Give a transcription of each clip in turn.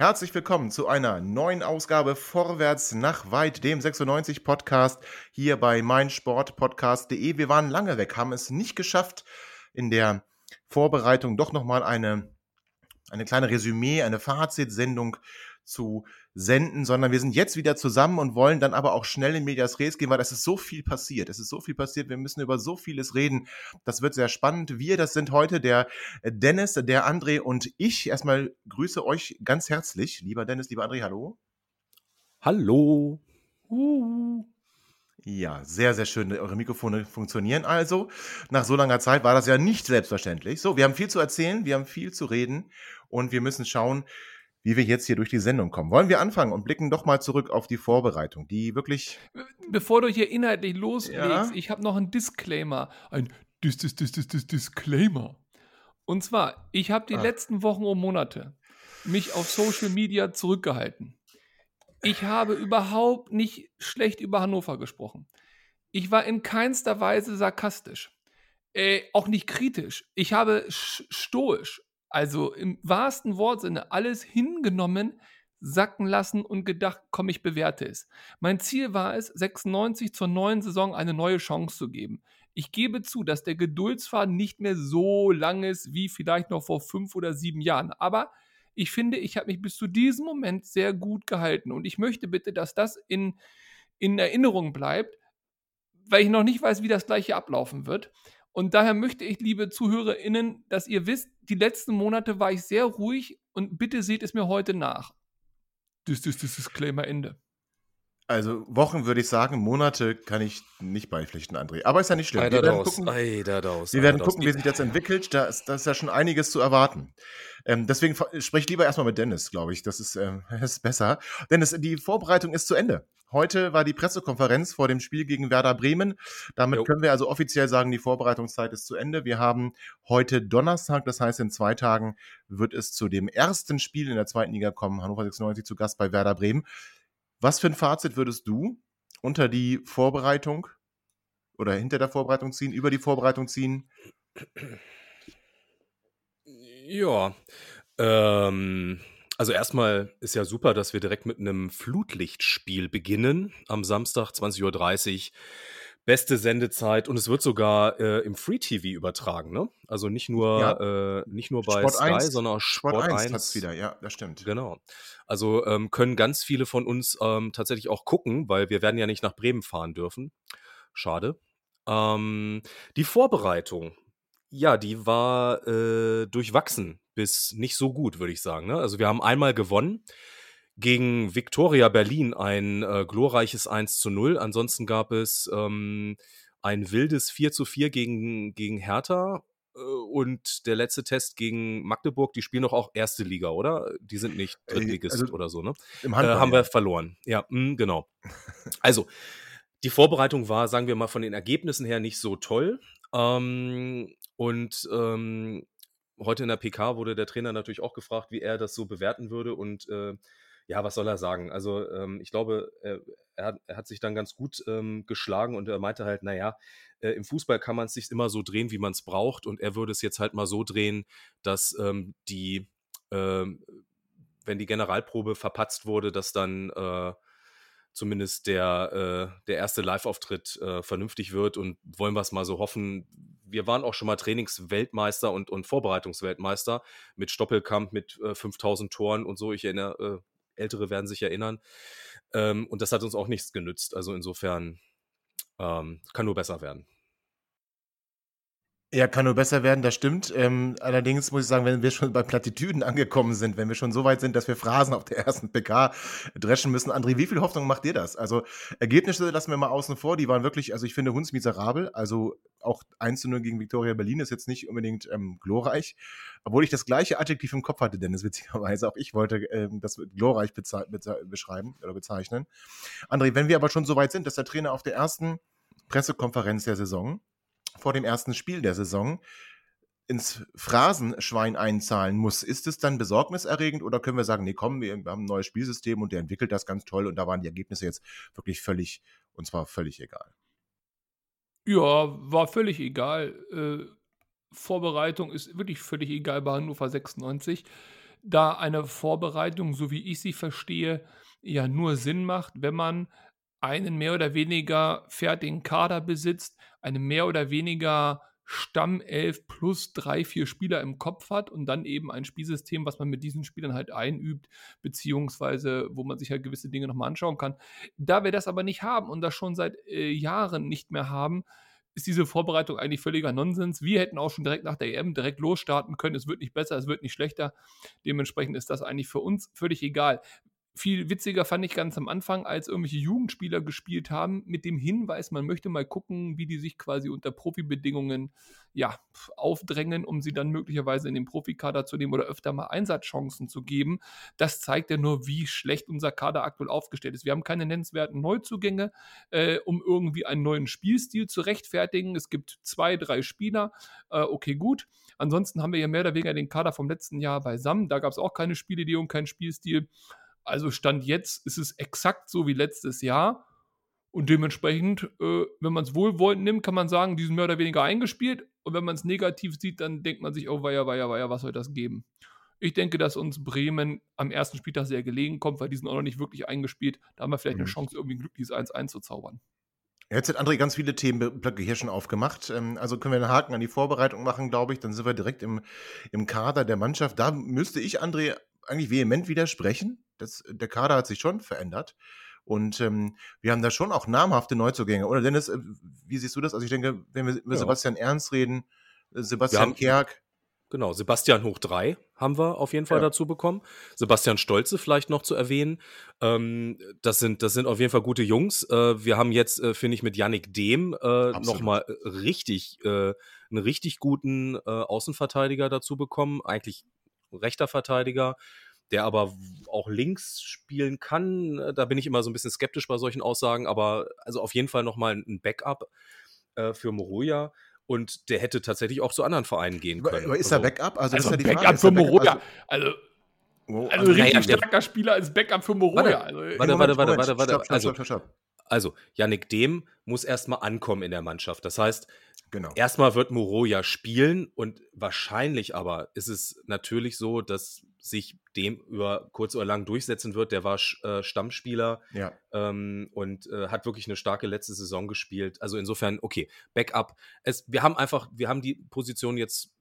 Herzlich willkommen zu einer neuen Ausgabe Vorwärts nach weit, dem 96 Podcast hier bei meinsportpodcast.de. Wir waren lange weg, haben es nicht geschafft, in der Vorbereitung doch nochmal eine, eine kleine Resümee, eine Fazitsendung zu senden, sondern wir sind jetzt wieder zusammen und wollen dann aber auch schnell in Medias Res gehen, weil es ist so viel passiert. Es ist so viel passiert. Wir müssen über so vieles reden. Das wird sehr spannend. Wir, das sind heute der Dennis, der André und ich. Erstmal grüße euch ganz herzlich. Lieber Dennis, lieber André, hallo. Hallo. Uh. Ja, sehr, sehr schön. Eure Mikrofone funktionieren also. Nach so langer Zeit war das ja nicht selbstverständlich. So, wir haben viel zu erzählen, wir haben viel zu reden und wir müssen schauen, wie wir jetzt hier durch die Sendung kommen. Wollen wir anfangen und blicken doch mal zurück auf die Vorbereitung, die wirklich. Bevor du hier inhaltlich loslegst, ja? ich habe noch einen Disclaimer. Ein Dis Dis Dis Dis Dis Disclaimer. Und zwar, ich habe die ah. letzten Wochen und Monate mich auf Social Media zurückgehalten. Ich habe überhaupt nicht schlecht über Hannover gesprochen. Ich war in keinster Weise sarkastisch. Äh, auch nicht kritisch. Ich habe stoisch also im wahrsten Wortsinne alles hingenommen, sacken lassen und gedacht, komm, ich bewerte es. Mein Ziel war es, 96 zur neuen Saison eine neue Chance zu geben. Ich gebe zu, dass der Geduldsfaden nicht mehr so lang ist wie vielleicht noch vor fünf oder sieben Jahren. Aber ich finde, ich habe mich bis zu diesem Moment sehr gut gehalten. Und ich möchte bitte, dass das in, in Erinnerung bleibt, weil ich noch nicht weiß, wie das gleiche ablaufen wird. Und daher möchte ich, liebe ZuhörerInnen, dass ihr wisst, die letzten Monate war ich sehr ruhig und bitte seht es mir heute nach. Das ist das Disclaimer Ende. Also Wochen würde ich sagen, Monate kann ich nicht beipflichten, André. Aber ist ja nicht schlimm. wir werden gucken, wir werden gucken wie sich das entwickelt. Da ist, da ist ja schon einiges zu erwarten. Ähm, deswegen sprich lieber erstmal mit Dennis, glaube ich. Das ist, ähm, ist besser. Dennis, die Vorbereitung ist zu Ende. Heute war die Pressekonferenz vor dem Spiel gegen Werder Bremen. Damit jo. können wir also offiziell sagen, die Vorbereitungszeit ist zu Ende. Wir haben heute Donnerstag, das heißt in zwei Tagen wird es zu dem ersten Spiel in der zweiten Liga kommen. Hannover 96 zu Gast bei Werder Bremen. Was für ein Fazit würdest du unter die Vorbereitung oder hinter der Vorbereitung ziehen, über die Vorbereitung ziehen? Ja, ähm, also erstmal ist ja super, dass wir direkt mit einem Flutlichtspiel beginnen am Samstag 20.30 Uhr beste Sendezeit und es wird sogar äh, im Free TV übertragen, ne? Also nicht nur, ja. äh, nicht nur bei Sport Sky, 1, sondern auch Sport, Sport 1. hat's wieder, ja, das stimmt. Genau. Also ähm, können ganz viele von uns ähm, tatsächlich auch gucken, weil wir werden ja nicht nach Bremen fahren dürfen. Schade. Ähm, die Vorbereitung, ja, die war äh, durchwachsen bis nicht so gut, würde ich sagen. Ne? Also wir haben einmal gewonnen gegen Viktoria Berlin ein äh, glorreiches 1 zu 0. Ansonsten gab es ähm, ein wildes 4 zu 4 gegen, gegen Hertha. Äh, und der letzte Test gegen Magdeburg, die spielen doch auch erste Liga, oder? Die sind nicht äh, Drittligist also, oder so, ne? Im Handball, äh, haben wir verloren. Ja, mh, genau. also, die Vorbereitung war, sagen wir mal, von den Ergebnissen her nicht so toll. Ähm, und ähm, heute in der PK wurde der Trainer natürlich auch gefragt, wie er das so bewerten würde. Und äh, ja, was soll er sagen? Also ähm, ich glaube, er, er, hat, er, hat, sich dann ganz gut ähm, geschlagen und er meinte halt, naja, äh, im Fußball kann man es sich immer so drehen, wie man es braucht und er würde es jetzt halt mal so drehen, dass ähm, die, ähm, wenn die Generalprobe verpatzt wurde, dass dann äh, zumindest der, äh, der erste Live-Auftritt äh, vernünftig wird und wollen wir es mal so hoffen. Wir waren auch schon mal Trainingsweltmeister und, und Vorbereitungsweltmeister mit Stoppelkamp, mit äh, 5000 Toren und so. Ich erinnere, äh, Ältere werden sich erinnern. Ähm, und das hat uns auch nichts genützt. Also insofern ähm, kann nur besser werden. Ja, kann nur besser werden, das stimmt. Ähm, allerdings muss ich sagen, wenn wir schon bei Plattitüden angekommen sind, wenn wir schon so weit sind, dass wir Phrasen auf der ersten PK dreschen müssen, André, wie viel Hoffnung macht dir das? Also Ergebnisse lassen wir mal außen vor, die waren wirklich, also ich finde Hunds miserabel, also auch 1 zu 0 gegen Viktoria Berlin ist jetzt nicht unbedingt ähm, glorreich, obwohl ich das gleiche Adjektiv im Kopf hatte, Dennis, witzigerweise, auch ich wollte ähm, das glorreich beschreiben oder bezeichnen. André, wenn wir aber schon so weit sind, dass der Trainer auf der ersten Pressekonferenz der Saison vor dem ersten Spiel der Saison ins Phrasenschwein einzahlen muss, ist es dann besorgniserregend oder können wir sagen, nee, komm, wir haben ein neues Spielsystem und der entwickelt das ganz toll und da waren die Ergebnisse jetzt wirklich völlig, und zwar völlig egal? Ja, war völlig egal. Äh, Vorbereitung ist wirklich völlig egal bei Hannover 96, da eine Vorbereitung, so wie ich sie verstehe, ja nur Sinn macht, wenn man einen mehr oder weniger fertigen Kader besitzt, eine mehr oder weniger Stammelf plus drei, vier Spieler im Kopf hat und dann eben ein Spielsystem, was man mit diesen Spielern halt einübt, beziehungsweise wo man sich halt gewisse Dinge nochmal anschauen kann. Da wir das aber nicht haben und das schon seit äh, Jahren nicht mehr haben, ist diese Vorbereitung eigentlich völliger Nonsens. Wir hätten auch schon direkt nach der EM direkt losstarten können. Es wird nicht besser, es wird nicht schlechter. Dementsprechend ist das eigentlich für uns völlig egal. Viel witziger fand ich ganz am Anfang, als irgendwelche Jugendspieler gespielt haben, mit dem Hinweis, man möchte mal gucken, wie die sich quasi unter Profibedingungen ja, aufdrängen, um sie dann möglicherweise in den Profikader zu nehmen oder öfter mal Einsatzchancen zu geben. Das zeigt ja nur, wie schlecht unser Kader aktuell aufgestellt ist. Wir haben keine nennenswerten Neuzugänge, äh, um irgendwie einen neuen Spielstil zu rechtfertigen. Es gibt zwei, drei Spieler. Äh, okay, gut. Ansonsten haben wir ja mehr oder weniger den Kader vom letzten Jahr beisammen. Da gab es auch keine Spielidee und keinen Spielstil. Also Stand jetzt ist es exakt so wie letztes Jahr. Und dementsprechend, äh, wenn man es wohlwollend nimmt, kann man sagen, die sind mehr oder weniger eingespielt. Und wenn man es negativ sieht, dann denkt man sich, oh weia, weia, weia, was soll das geben? Ich denke, dass uns Bremen am ersten Spieltag sehr gelegen kommt, weil die sind auch noch nicht wirklich eingespielt. Da haben wir vielleicht mhm. eine Chance, irgendwie ein glückliches 1-1 zu zaubern. Jetzt hat André ganz viele Themenblöcke hier schon aufgemacht. Ähm, also können wir einen Haken an die Vorbereitung machen, glaube ich. Dann sind wir direkt im, im Kader der Mannschaft. Da müsste ich André eigentlich vehement widersprechen das, der Kader hat sich schon verändert. Und ähm, wir haben da schon auch namhafte Neuzugänge. Oder Dennis, äh, wie siehst du das? Also ich denke, wenn wir über ja. Sebastian Ernst reden, äh, Sebastian Kerk. Genau, Sebastian Hoch 3 haben wir auf jeden Fall ja. dazu bekommen. Sebastian Stolze vielleicht noch zu erwähnen. Ähm, das, sind, das sind auf jeden Fall gute Jungs. Äh, wir haben jetzt, äh, finde ich, mit Yannick Dehm äh, nochmal richtig, äh, einen richtig guten äh, Außenverteidiger dazu bekommen. Eigentlich rechter Verteidiger der aber auch links spielen kann. Äh, da bin ich immer so ein bisschen skeptisch bei solchen Aussagen, aber also auf jeden Fall nochmal ein Backup äh, für Moroja. Und der hätte tatsächlich auch zu anderen Vereinen gehen können. Aber ist also, er Backup? Also, also ist Backup Frage, für Moroja. Also, also, also, also richtig naja, starker Spieler als Backup für Moroja. Warte, also, warte, warte, warte, warte, warte. Stopp, stopp, also, stopp, stopp. Also, Yannick Dehm muss erstmal ankommen in der Mannschaft. Das heißt, genau. erstmal wird Moroja spielen und wahrscheinlich aber ist es natürlich so, dass sich dem über kurz oder lang durchsetzen wird. Der war äh, Stammspieler ja. ähm, und äh, hat wirklich eine starke letzte Saison gespielt. Also insofern, okay, Backup. Es, wir haben einfach, wir haben die Position jetzt,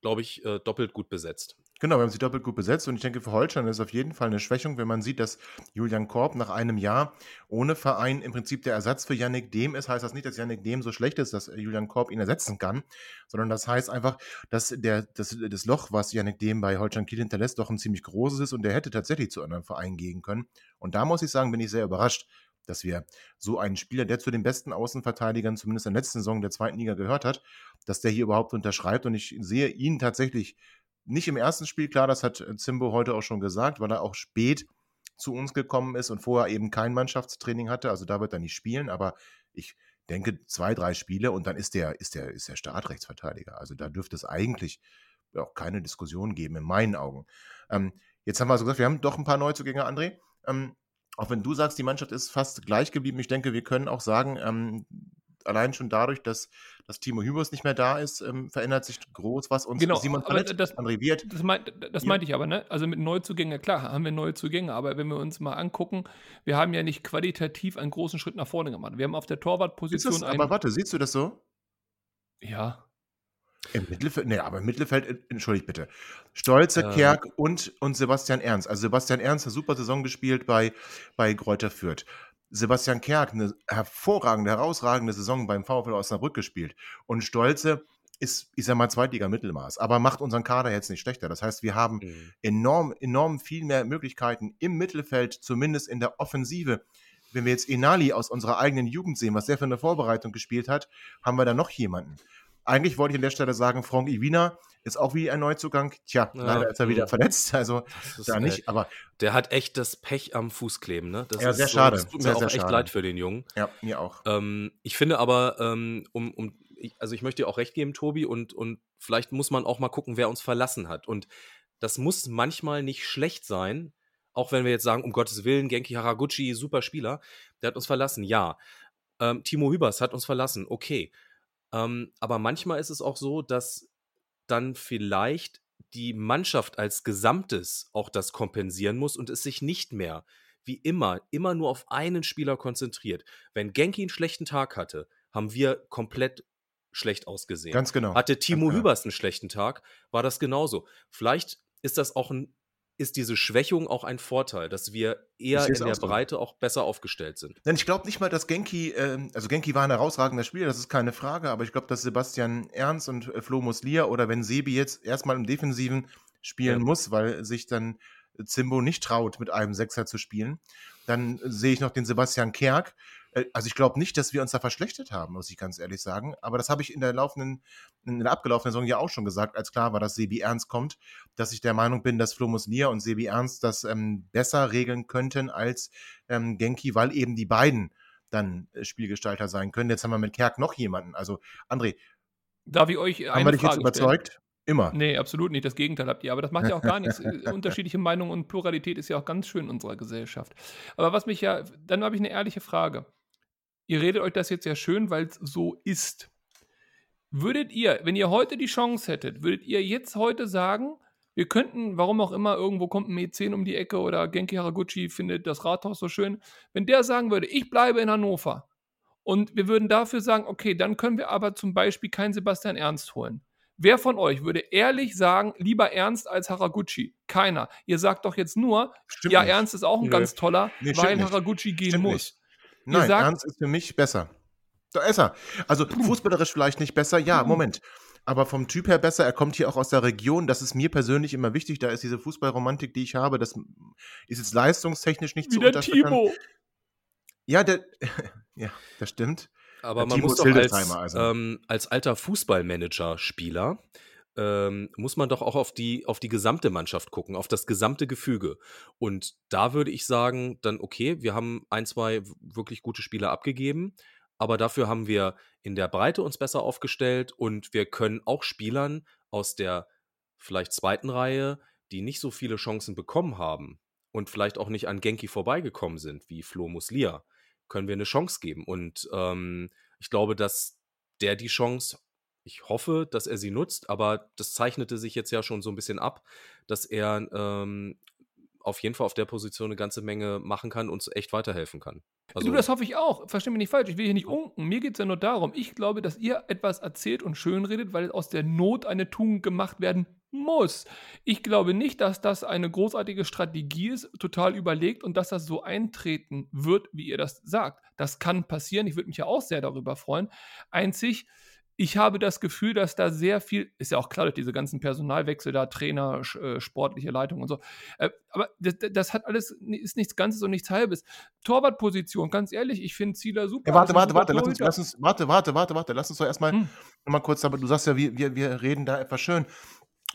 glaube ich, äh, doppelt gut besetzt. Genau, wir haben sie doppelt gut besetzt und ich denke, für Holstein ist es auf jeden Fall eine Schwächung, wenn man sieht, dass Julian Korb nach einem Jahr ohne Verein im Prinzip der Ersatz für Yannick Dehm ist. Heißt das nicht, dass Yannick Dehm so schlecht ist, dass Julian Korb ihn ersetzen kann, sondern das heißt einfach, dass der, das, das Loch, was Yannick Dehm bei Holstein Kiel hinterlässt, doch ein ziemlich großes ist und der hätte tatsächlich zu einem Verein gehen können. Und da muss ich sagen, bin ich sehr überrascht, dass wir so einen Spieler, der zu den besten Außenverteidigern zumindest in der letzten Saison der zweiten Liga gehört hat, dass der hier überhaupt unterschreibt. Und ich sehe ihn tatsächlich nicht im ersten Spiel, klar, das hat äh, Zimbo heute auch schon gesagt, weil er auch spät zu uns gekommen ist und vorher eben kein Mannschaftstraining hatte. Also da wird er nicht spielen, aber ich denke zwei, drei Spiele und dann ist der, ist der, ist der Startrechtsverteidiger. Also da dürfte es eigentlich auch keine Diskussion geben, in meinen Augen. Ähm, jetzt haben wir also gesagt, wir haben doch ein paar Neuzugänge, André. Ähm, auch wenn du sagst, die Mannschaft ist fast gleich geblieben, ich denke, wir können auch sagen, ähm, allein schon dadurch, dass, dass Timo Hübers nicht mehr da ist, ähm, verändert sich groß was. Und genau, Simon Palett, das, André Wirt. Das, mein, das meinte ich aber, ne? Also mit Neuzugängen, klar, haben wir neue Zugänge, aber wenn wir uns mal angucken, wir haben ja nicht qualitativ einen großen Schritt nach vorne gemacht. Wir haben auf der Torwartposition. aber warte, siehst du das so? Ja. Im Mittelfeld, nee, aber im Mittelfeld, entschuldigt bitte. Stolze, ähm. Kerk und, und Sebastian Ernst. Also Sebastian Ernst hat super Saison gespielt bei, bei Kräuter Fürth. Sebastian Kerk eine hervorragende, herausragende Saison beim VfL Osnabrück gespielt. Und Stolze ist, ich sag mal, Zweitliga-Mittelmaß, aber macht unseren Kader jetzt nicht schlechter. Das heißt, wir haben Mhm. enorm, enorm viel mehr Möglichkeiten im Mittelfeld, zumindest in der Offensive. Wenn wir jetzt Enali aus unserer eigenen Jugend sehen, was der für eine Vorbereitung gespielt hat, haben wir da noch jemanden. Eigentlich wollte ich an der Stelle sagen, Frank Iwina ist auch wie ein Neuzugang. Tja, Ja, leider ist er wieder verletzt, also da nicht, aber Der hat echt das Pech am Fuß kleben, ne? Das Ja, ist sehr so, schade. Das tut Sehr, mir auch sehr echt schade. leid für den Jungen. ja, mir auch. Ähm, ich finde aber, ähm, um, um, ich, also ich möchte dir auch recht geben, Tobi, und, und vielleicht muss man auch mal gucken, wer uns verlassen hat. Und das muss manchmal nicht schlecht sein, auch wenn wir jetzt sagen, um Gottes Willen, Genki Haraguchi, super Spieler, der hat uns verlassen, ja. Ähm, Timo Hübers hat uns verlassen, okay. Ähm, aber manchmal ist es auch so, dass dann vielleicht die Mannschaft als Gesamtes auch das kompensieren muss und es sich nicht mehr wie immer, immer nur auf einen Spieler konzentriert. Wenn Genki einen schlechten Tag hatte, haben wir komplett schlecht ausgesehen. Ganz genau. Hatte Timo genau. Hübers einen schlechten Tag, war das genauso. Vielleicht ist das auch ein, ist diese Schwächung auch ein Vorteil, dass wir eher in der so. Breite auch besser aufgestellt sind. Denn ich glaube nicht mal, dass Genki, ähm, also Genki war ein herausragender Spieler, das ist keine Frage, aber ich glaube, dass Sebastian Ernst und äh, Flo Muslia oder wenn Sebi jetzt erstmal im Defensiven spielen Ja. muss, weil sich dann Zimbo nicht traut, mit einem Sechser zu spielen, dann sehe ich noch den Sebastian Kerk. Äh, Also ich glaube nicht, dass wir uns da verschlechtert haben, muss ich ganz ehrlich sagen. Aber das habe ich in der laufenden, in der abgelaufenen Saison ja auch schon gesagt, als klar war, dass Sebi Ernst kommt, dass ich der Meinung bin, dass Flo Muslia und Sebi Ernst das ähm, besser regeln könnten als ähm, Genki, weil eben die beiden dann äh, Spielgestalter sein können. Jetzt haben wir mit Kerk noch jemanden. Also, André, Darf ich euch haben eine wir dich jetzt Frage stellen? Immer. Nee, absolut nicht. Das Gegenteil habt ihr. Aber das macht ja auch gar nichts. Äh, Unterschiedliche Meinungen und Pluralität ist ja auch ganz schön in unserer Gesellschaft. Aber was mich ja, dann habe ich eine ehrliche Frage. Ihr redet euch das jetzt ja schön, weil es so ist. Würdet ihr, wenn ihr heute die Chance hättet, würdet ihr jetzt heute sagen, wir könnten, warum auch immer, irgendwo kommt ein E10 um die Ecke oder Genki Haraguchi findet das Rathaus so schön, wenn der sagen würde, ich bleibe in Hannover und wir würden dafür sagen, okay, dann können wir aber zum Beispiel keinen Sebastian Ernst holen. Wer von euch würde ehrlich sagen, lieber Ernst als Haraguchi? Keiner. Ihr sagt doch jetzt nur, Stimmt ja, nicht. Ernst ist auch ein Nö. ganz toller, Nee, weil. Haraguchi gehen Stimmt muss. nicht. Nein, sagt- Ernst ist für mich besser. Da ist er. Also fußballerisch vielleicht nicht besser, ja, Mhm. Moment. Aber vom Typ her besser, er kommt hier auch aus der Region. Das ist mir persönlich immer wichtig. Da ist diese Fußballromantik, die ich habe, das ist jetzt leistungstechnisch nicht zu Wie der unterstützen. Timo. Ja, der, ja, das stimmt. Aber Ja, man Timo muss doch als, also. ähm, als alter Fußballmanager-Spieler ähm, muss man doch auch auf die, auf die gesamte Mannschaft gucken, auf das gesamte Gefüge. Und da würde ich sagen, dann okay, wir haben ein, zwei wirklich gute Spieler abgegeben, aber dafür haben wir in der Breite uns besser aufgestellt und wir können auch Spielern aus der vielleicht zweiten Reihe, die nicht so viele Chancen bekommen haben und vielleicht auch nicht an Genki vorbeigekommen sind, wie Flo Muslia, können wir eine Chance geben. Und ähm, ich glaube, dass der die Chance, ich hoffe, dass er sie nutzt, aber das zeichnete sich jetzt ja schon so ein bisschen ab, dass er ähm, auf jeden Fall auf der Position eine ganze Menge machen kann und uns echt weiterhelfen kann. Also, du, das hoffe ich auch. Versteh mich nicht falsch. Ich will hier nicht unken. Mir geht es ja nur darum. Ich glaube, dass ihr etwas erzählt und schönredet, weil aus der Not eine Tugend gemacht werden muss. Ich glaube nicht, dass das eine großartige Strategie ist, total überlegt und dass das so eintreten wird, wie ihr das sagt. Das kann passieren. Ich würde mich ja auch sehr darüber freuen. Einzig, ich habe das Gefühl, dass da sehr viel, ist ja auch klar durch diese ganzen Personalwechsel da, Trainer, äh, sportliche Leitung und so. Äh, aber das, das hat alles, ist nichts Ganzes und nichts Halbes. Torwartposition, ganz ehrlich, ich finde Zieler super. Ja, warte, warte, super warte, lass uns, lass uns, warte, warte, warte, warte, lass uns doch erstmal Hm. mal kurz, aber du sagst ja, wir, wir, wir reden da etwas schön.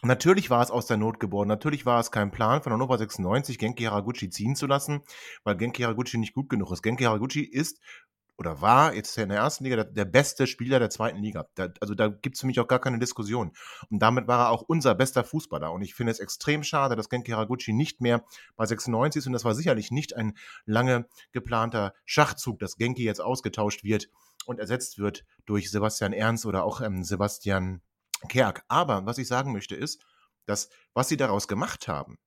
Natürlich war es aus der Not geboren. Natürlich war es kein Plan von Hannover 96, Genki Haraguchi ziehen zu lassen, weil Genki Haraguchi nicht gut genug ist. Genki Haraguchi ist oder war jetzt in der ersten Liga der, der beste Spieler der zweiten Liga. Da, also da gibt es für mich auch gar keine Diskussion. Und damit war er auch unser bester Fußballer. Und ich finde es extrem schade, dass Genki Haraguchi nicht mehr bei 96 ist. Und das war sicherlich nicht ein lange geplanter Schachzug, dass Genki jetzt ausgetauscht wird und ersetzt wird durch Sebastian Ernst oder auch ähm, Sebastian Kerk. Aber was ich sagen möchte ist, dass was sie daraus gemacht haben,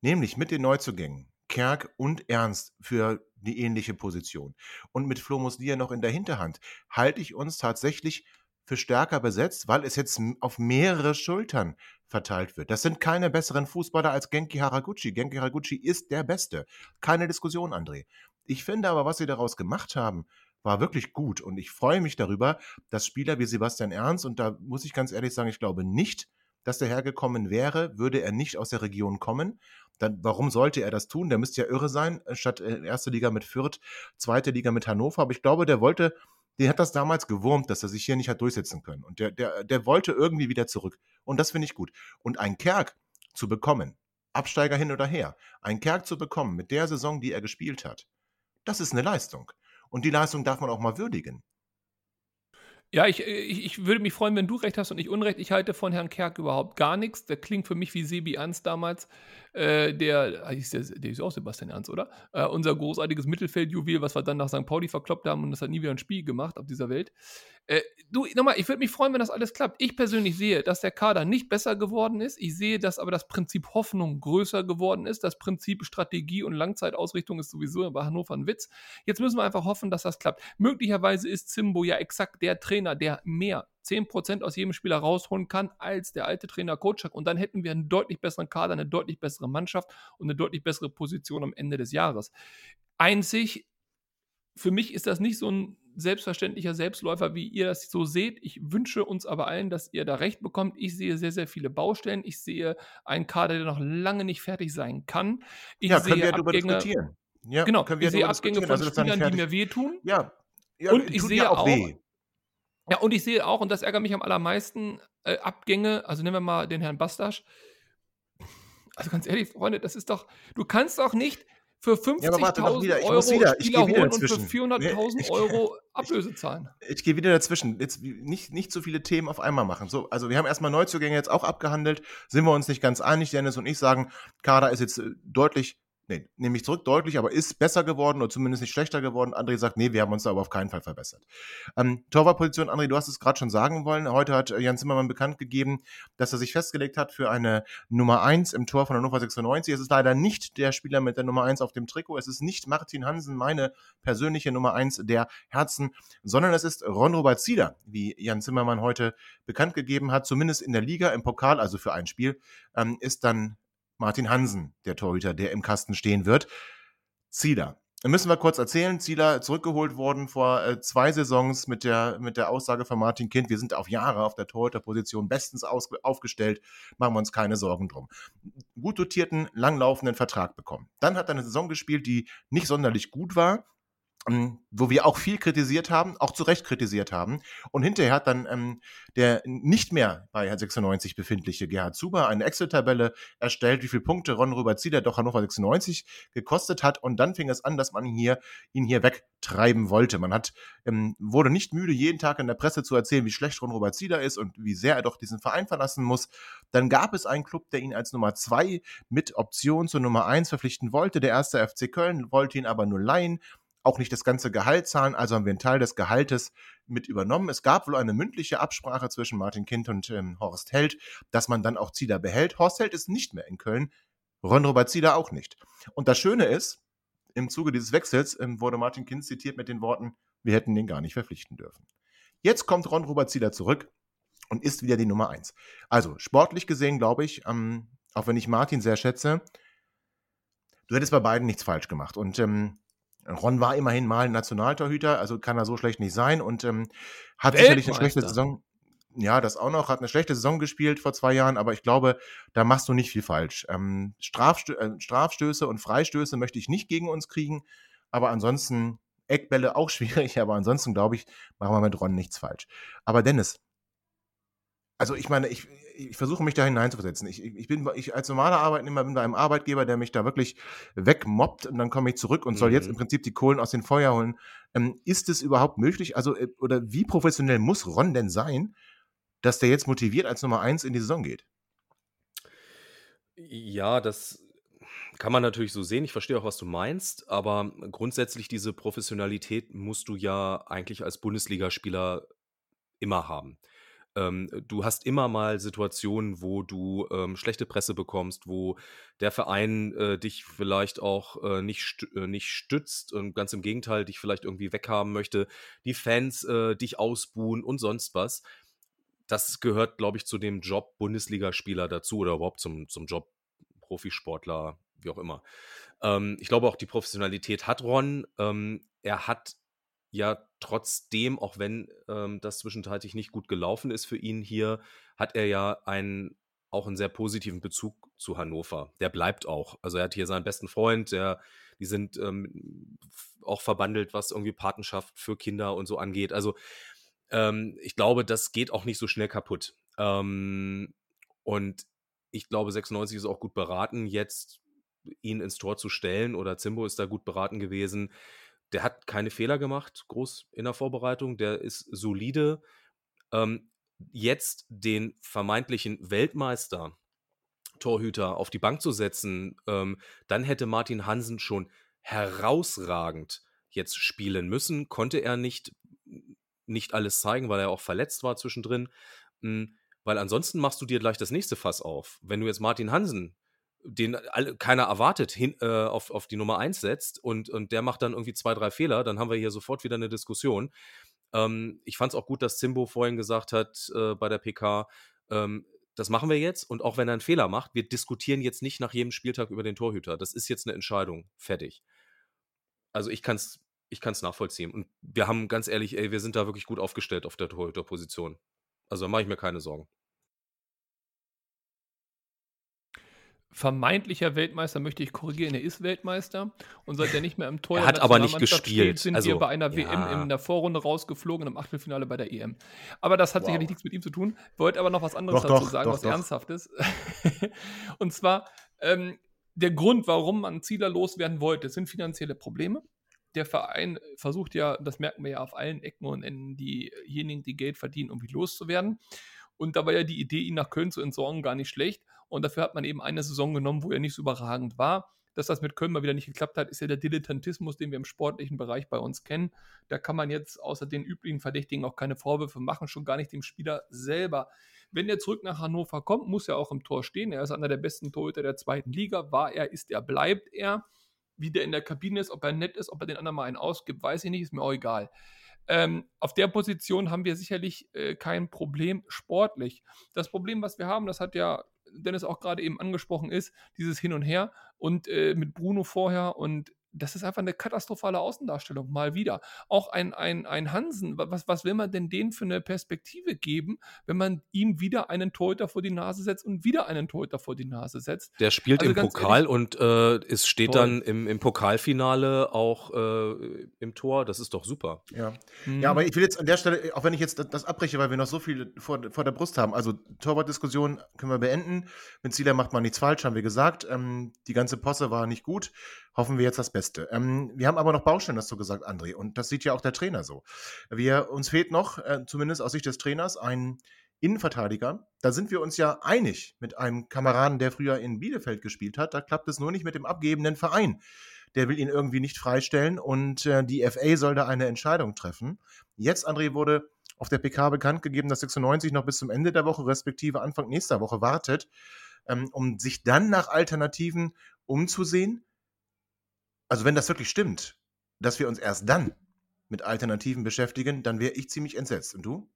nämlich mit den Neuzugängen, Kerk und Ernst für die ähnliche Position und mit Flo Muslia noch in der Hinterhand, halte ich uns tatsächlich für stärker besetzt, weil es jetzt auf mehrere Schultern verteilt wird. Das sind keine besseren Fußballer als Genki Haraguchi. Genki Haraguchi ist der Beste. Keine Diskussion, André. Ich finde aber, was sie daraus gemacht haben, war wirklich gut. Und ich freue mich darüber, dass Spieler wie Sebastian Ernst, und da muss ich ganz ehrlich sagen, ich glaube nicht, dass der hergekommen wäre, würde er nicht aus der Region kommen. Dann, warum sollte er das tun? Der müsste ja irre sein, statt äh, erste Liga mit Fürth, zweite Liga mit Hannover. Aber ich glaube, der wollte, der hat das damals gewurmt, dass er sich hier nicht hat durchsetzen können. Und der, der, der wollte irgendwie wieder zurück. Und das finde ich gut. Und ein Kerk zu bekommen, Absteiger hin oder her, ein Kerk zu bekommen mit der Saison, die er gespielt hat, das ist eine Leistung. Und die Leistung darf man auch mal würdigen. Ja, ich, ich, ich, würde mich freuen, wenn du recht hast und ich Unrecht. Ich halte von Herrn Kerk überhaupt gar nichts. Der klingt für mich wie Sebi Ernst damals. Äh, der, ah, der, der ist auch Sebastian Ernst, oder? Äh, unser großartiges Mittelfeldjuwel, was wir dann nach St. Pauli verkloppt haben und das hat nie wieder ein Spiel gemacht auf dieser Welt. Äh, du, nochmal, ich würde mich freuen, wenn das alles klappt. Ich persönlich sehe, dass der Kader nicht besser geworden ist. Ich sehe, dass aber das Prinzip Hoffnung größer geworden ist. Das Prinzip Strategie und Langzeitausrichtung ist sowieso bei Hannover ein Witz. Jetzt müssen wir einfach hoffen, dass das klappt. Möglicherweise ist Zimbo ja exakt der Trainer, der mehr 10% aus jedem Spieler rausholen kann als der alte Trainer Kocak. Und dann hätten wir einen deutlich besseren Kader, eine deutlich bessere Mannschaft und eine deutlich bessere Position am Ende des Jahres. Einzig, für mich ist das nicht so ein selbstverständlicher Selbstläufer, wie ihr das so seht. Ich wünsche uns aber allen, dass ihr da recht bekommt. Ich sehe sehr, sehr viele Baustellen. Ich sehe einen Kader, der noch lange nicht fertig sein kann. Ich ja, können sehe wir darüber diskutieren. Ja, genau, können wir ich sehe Abgänge von also, Spielern, die mir wehtun. Ja, ja und ich sehe auch, weh. Ja, und ich sehe auch, und das ärgert mich am allermeisten, äh, Abgänge, also nehmen wir mal den Herrn Bastasch. Also ganz ehrlich, Freunde, das ist doch, du kannst doch nicht für 50.000 ja, Euro wieder, Spieler holen und für 400.000 Euro Ablöse zahlen. Ich, ich gehe wieder dazwischen. Jetzt nicht, nicht so viele Themen auf einmal machen. So, also wir haben erstmal Neuzugänge jetzt auch abgehandelt. Sind wir uns nicht ganz einig. Dennis und ich sagen, Kader ist jetzt äh, deutlich nee, nehme ich zurück, deutlich, aber ist besser geworden oder zumindest nicht schlechter geworden. André sagt, nee, wir haben uns da aber auf keinen Fall verbessert. Ähm, Torwartposition, André, du hast es gerade schon sagen wollen. Heute hat Jan Zimmermann bekannt gegeben, dass er sich festgelegt hat für eine Nummer 1 im Tor von Hannover 96. Es ist leider nicht der Spieler mit der Nummer 1 auf dem Trikot. Es ist nicht Martin Hansen, meine persönliche Nummer 1 der Herzen, sondern es ist Ron-Robert Zieder, wie Jan Zimmermann heute bekannt gegeben hat, zumindest in der Liga, im Pokal, also für ein Spiel, ähm, ist dann Martin Hansen, der Torhüter, der im Kasten stehen wird. Zieler. Müssen wir kurz erzählen, Zieler zurückgeholt worden vor äh, zwei Saisons mit der, mit der Aussage von Martin Kind, wir sind auf Jahre auf der Torhüterposition bestens aus, aufgestellt, machen wir uns keine Sorgen drum. Gut dotierten, langlaufenden Vertrag bekommen. Dann hat er eine Saison gespielt, die nicht sonderlich gut war, ähm, wo wir auch viel kritisiert haben, auch zu Recht kritisiert haben. Und hinterher hat dann ähm, der nicht mehr bei 96 befindliche Gerhard Zuber eine Excel-Tabelle erstellt, wie viele Punkte Ron Rüber-Zieder doch Hannover 96 gekostet hat. Und dann fing es an, dass man ihn hier, ihn hier wegtreiben wollte. Man hat, ähm, wurde nicht müde, jeden Tag in der Presse zu erzählen, wie schlecht Ron Rüber-Zieder ist und wie sehr er doch diesen Verein verlassen muss. Dann gab es einen Club, der ihn als Nummer zwei mit Option zur Nummer eins verpflichten wollte. Der erste FC Köln wollte ihn aber nur leihen auch nicht das ganze Gehalt zahlen, also haben wir einen Teil des Gehaltes mit übernommen. Es gab wohl eine mündliche Absprache zwischen Martin Kind und ähm, Horst Held, dass man dann auch Zieler behält. Horst Held ist nicht mehr in Köln, Ron-Robert Zieler auch nicht. Und das Schöne ist, im Zuge dieses Wechsels ähm, wurde Martin Kind zitiert mit den Worten, wir hätten den gar nicht verpflichten dürfen. Jetzt kommt Ron-Robert Zieler zurück und ist wieder die Nummer eins. Also sportlich gesehen, glaube ich, ähm, auch wenn ich Martin sehr schätze, du hättest bei beiden nichts falsch gemacht. Und ähm, Ron war immerhin mal Nationaltorhüter, also kann er so schlecht nicht sein und ähm, hat sicherlich eine schlechte Saison. Ja, das auch noch, hat eine schlechte Saison gespielt vor zwei Jahren, aber ich glaube, da machst du nicht viel falsch. Ähm, Strafstö äh, Strafstöße und Freistöße möchte ich nicht gegen uns kriegen, aber ansonsten Eckbälle auch schwierig, aber ansonsten glaube ich, machen wir mit Ron nichts falsch. Aber Dennis, also ich meine, ich, ich versuche mich da hineinzuversetzen. Ich, ich bin, ich als normaler Arbeitnehmer bin bei einem Arbeitgeber, der mich da wirklich wegmobbt und dann komme ich zurück und mhm. soll jetzt im mhm. Prinzip die Kohlen aus den Feuer holen. Ähm, ist es überhaupt möglich? Also, äh, oder wie professionell muss Ron denn sein, dass der jetzt motiviert als Nummer eins in die Saison geht? Ja, das kann man natürlich so sehen. Ich verstehe auch, was du meinst, aber grundsätzlich diese Professionalität musst du ja eigentlich als Bundesligaspieler immer haben. Ähm, du hast immer mal Situationen, wo du ähm, schlechte Presse bekommst, wo der Verein äh, dich vielleicht auch äh, nicht, st äh, nicht stützt und ganz im Gegenteil dich vielleicht irgendwie weghaben möchte, die Fans äh, dich ausbuhen und sonst was. Das gehört, glaube ich, zu dem Job Bundesligaspieler dazu oder überhaupt zum, zum Job Profisportler, wie auch immer. Ähm, ich glaube auch, die Professionalität hat Ron. Ähm, er hat ja trotzdem, auch wenn ähm, das zwischenzeitlich nicht gut gelaufen ist für ihn hier, hat er ja einen auch einen sehr positiven Bezug zu Hannover. Der bleibt auch. Also er hat hier seinen besten Freund, der, die sind ähm, auch verbandelt, was irgendwie Patenschaft für Kinder und so angeht. Also ähm, ich glaube, das geht auch nicht so schnell kaputt. Ähm, und ich glaube, 96 ist auch gut beraten, jetzt ihn ins Tor zu stellen oder Zimbo ist da gut beraten gewesen. Der hat keine Fehler gemacht, groß in der Vorbereitung. Der ist solide. Ähm, jetzt den vermeintlichen Weltmeister Torhüter auf die Bank zu setzen, ähm, dann hätte Martin Hansen schon herausragend jetzt spielen müssen. Konnte er nicht, nicht alles zeigen, weil er auch verletzt war zwischendrin. Hm, weil ansonsten machst du dir gleich das nächste Fass auf. Wenn du jetzt Martin Hansen, den alle, keiner erwartet, hin, äh, auf, auf die Nummer 1 setzt und, und der macht dann irgendwie zwei, drei Fehler, dann haben wir hier sofort wieder eine Diskussion. Ähm, ich fand es auch gut, dass Zimbo vorhin gesagt hat äh, bei der PK, ähm, das machen wir jetzt und auch wenn er einen Fehler macht, wir diskutieren jetzt nicht nach jedem Spieltag über den Torhüter. Das ist jetzt eine Entscheidung. Fertig. Also ich kann es ich kann's nachvollziehen. Und wir haben ganz ehrlich, ey, wir sind da wirklich gut aufgestellt auf der Torhüterposition. Also da mache ich mir keine Sorgen. Vermeintlicher Weltmeister, möchte ich korrigieren, er ist Weltmeister und seit er nicht mehr im Tor er hat aber nicht gespielt. Steht, sind also, wir bei einer ja. WM in der Vorrunde rausgeflogen und im Achtelfinale bei der EM. Aber das hat wow. sicherlich nichts mit ihm zu tun. Wollte aber noch was anderes doch, dazu doch, sagen, doch, was Ernsthaftes. und zwar ähm, der Grund, warum man Zieler loswerden wollte, sind finanzielle Probleme. Der Verein versucht ja, das merken wir ja auf allen Ecken und Enden, diejenigen, die Geld verdienen, irgendwie loszuwerden. Und da war ja die Idee, ihn nach Köln zu entsorgen, gar nicht schlecht. Und dafür hat man eben eine Saison genommen, wo er nicht so überragend war. Dass das mit Köln mal wieder nicht geklappt hat, ist ja der Dilettantismus, den wir im sportlichen Bereich bei uns kennen. Da kann man jetzt außer den üblichen Verdächtigen auch keine Vorwürfe machen, schon gar nicht dem Spieler selber. Wenn er zurück nach Hannover kommt, muss er auch im Tor stehen. Er ist einer der besten Torhüter der zweiten Liga. War er, ist er, bleibt er. Wie der in der Kabine ist, ob er nett ist, ob er den anderen mal einen ausgibt, weiß ich nicht, ist mir auch egal. Ähm, auf der Position haben wir sicherlich äh, kein Problem sportlich. Das Problem, was wir haben, das hat ja Dennis auch gerade eben angesprochen ist, dieses Hin und Her und äh, mit Bruno vorher und das ist einfach eine katastrophale Außendarstellung, mal wieder. Auch ein, ein, ein Hansen, was, was will man denn denen für eine Perspektive geben, wenn man ihm wieder einen Torhüter vor die Nase setzt und wieder einen Torhüter vor die Nase setzt? Der spielt also im Pokal ehrlich, und äh, es steht toll. dann im, im Pokalfinale auch äh, im Tor. Das ist doch super. Ja. Mhm. ja, aber ich will jetzt an der Stelle, auch wenn ich jetzt das abbreche, weil wir noch so viel vor, vor der Brust haben, also Torwartdiskussion können wir beenden. Mit Zieler macht man nichts falsch, haben wir gesagt. Ähm, die ganze Posse war nicht gut hoffen wir jetzt das Beste. Ähm, wir haben aber noch Baustellen, hast du gesagt, André. Und das sieht ja auch der Trainer so. Wir, uns fehlt noch, äh, zumindest aus Sicht des Trainers, ein Innenverteidiger. Da sind wir uns ja einig mit einem Kameraden, der früher in Bielefeld gespielt hat. Da klappt es nur nicht mit dem abgebenden Verein. Der will ihn irgendwie nicht freistellen und äh, die FA soll da eine Entscheidung treffen. Jetzt, André, wurde auf der PK bekannt gegeben, dass 96 noch bis zum Ende der Woche, respektive Anfang nächster Woche wartet, ähm, um sich dann nach Alternativen umzusehen. Also wenn das wirklich stimmt, dass wir uns erst dann mit Alternativen beschäftigen, dann wäre ich ziemlich entsetzt. Und du?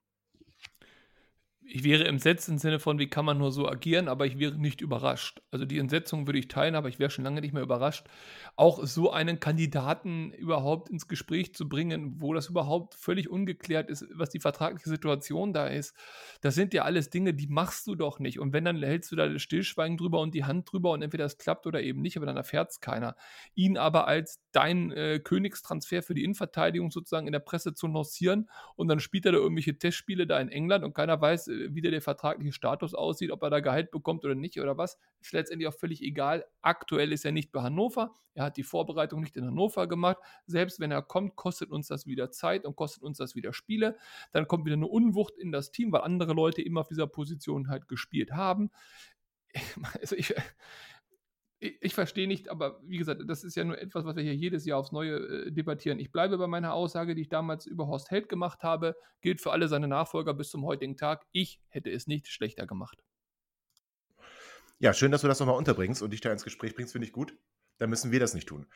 Ich wäre entsetzt im Sinne von, wie kann man nur so agieren, aber ich wäre nicht überrascht. Also die Entsetzung würde ich teilen, aber ich wäre schon lange nicht mehr überrascht, auch so einen Kandidaten überhaupt ins Gespräch zu bringen, wo das überhaupt völlig ungeklärt ist, was die vertragliche Situation da ist. Das sind ja alles Dinge, die machst du doch nicht. Und wenn, dann hältst du da das Stillschweigen drüber und die Hand drüber und entweder es klappt oder eben nicht, aber dann erfährt es keiner. Ihn aber als dein äh, Königstransfer für die Innenverteidigung sozusagen in der Presse zu lancieren und dann spielt er da irgendwelche Testspiele da in England und keiner weiß, wie der vertragliche Status aussieht, ob er da Gehalt bekommt oder nicht oder was, ist letztendlich auch völlig egal. Aktuell ist er nicht bei Hannover. Er hat die Vorbereitung nicht in Hannover gemacht. Selbst wenn er kommt, kostet uns das wieder Zeit und kostet uns das wieder Spiele. Dann kommt wieder eine Unwucht in das Team, weil andere Leute immer auf dieser Position halt gespielt haben. Also ich, ich, ich verstehe nicht, aber wie gesagt, das ist ja nur etwas, was wir hier jedes Jahr aufs Neue äh, debattieren. Ich bleibe bei meiner Aussage, die ich damals über Horst Held gemacht habe, gilt für alle seine Nachfolger bis zum heutigen Tag. Ich hätte es nicht schlechter gemacht. Ja, schön, dass du das nochmal unterbringst und dich da ins Gespräch bringst, finde ich gut. Dann müssen wir das nicht tun.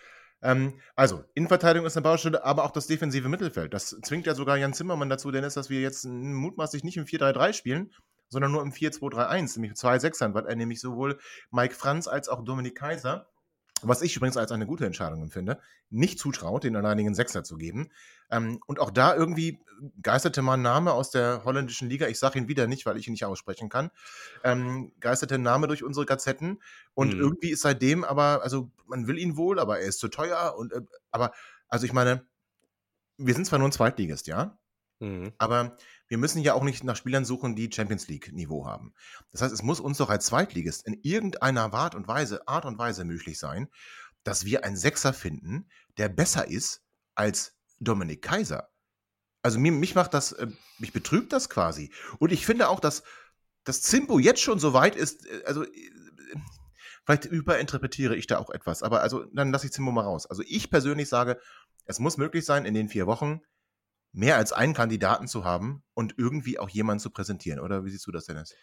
Ähm, also, Innenverteidigung ist eine Baustelle, aber auch das defensive Mittelfeld. Das zwingt ja sogar Jan Zimmermann dazu, Dennis, dass wir jetzt mutmaßlich nicht im 4-3-3 spielen, sondern nur im 4-2-3-1, nämlich mit zwei Sechsern, weil er nämlich sowohl Mike Franz als auch Dominik Kaiser was ich übrigens als eine gute Entscheidung empfinde, nicht zutraut, den alleinigen Sechser zu geben. Ähm, und auch da irgendwie geisterte mal ein Name aus der holländischen Liga, ich sage ihn wieder nicht, weil ich ihn nicht aussprechen kann, ähm, geisterte ein Name durch unsere Gazetten und Mhm. irgendwie ist seitdem aber, also man will ihn wohl, aber er ist zu teuer und, äh, aber, also ich meine, wir sind zwar nur ein Zweitligist, ja, Mhm. aber wir müssen ja auch nicht nach Spielern suchen, die Champions League-Niveau haben. Das heißt, es muss uns doch als Zweitligist in irgendeiner Art und Weise, Art und Weise möglich sein, dass wir einen Sechser finden, der besser ist als Dominik Kaiser. Also mir, mich macht das, äh, mich betrübt das quasi. Und ich finde auch, dass das Zimbo jetzt schon so weit ist, äh, also äh, vielleicht überinterpretiere ich da auch etwas, aber also dann lasse ich Zimbo mal raus. Also ich persönlich sage, es muss möglich sein, in den vier Wochen mehr als einen Kandidaten zu haben und irgendwie auch jemanden zu präsentieren. Oder wie siehst du das, Dennis?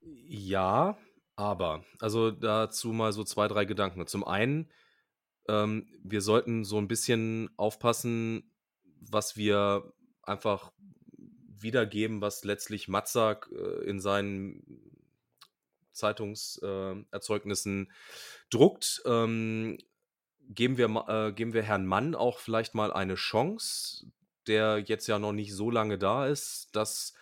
Ja, aber, also dazu mal so zwei, drei Gedanken. Zum einen, ähm, wir sollten so ein bisschen aufpassen, was wir einfach wiedergeben, was letztlich Matzak äh, in seinen Zeitungserzeugnissen äh, druckt. Ähm, geben, wir, äh, geben wir Herrn Mann auch vielleicht mal eine Chance, der jetzt ja noch nicht so lange da ist, dass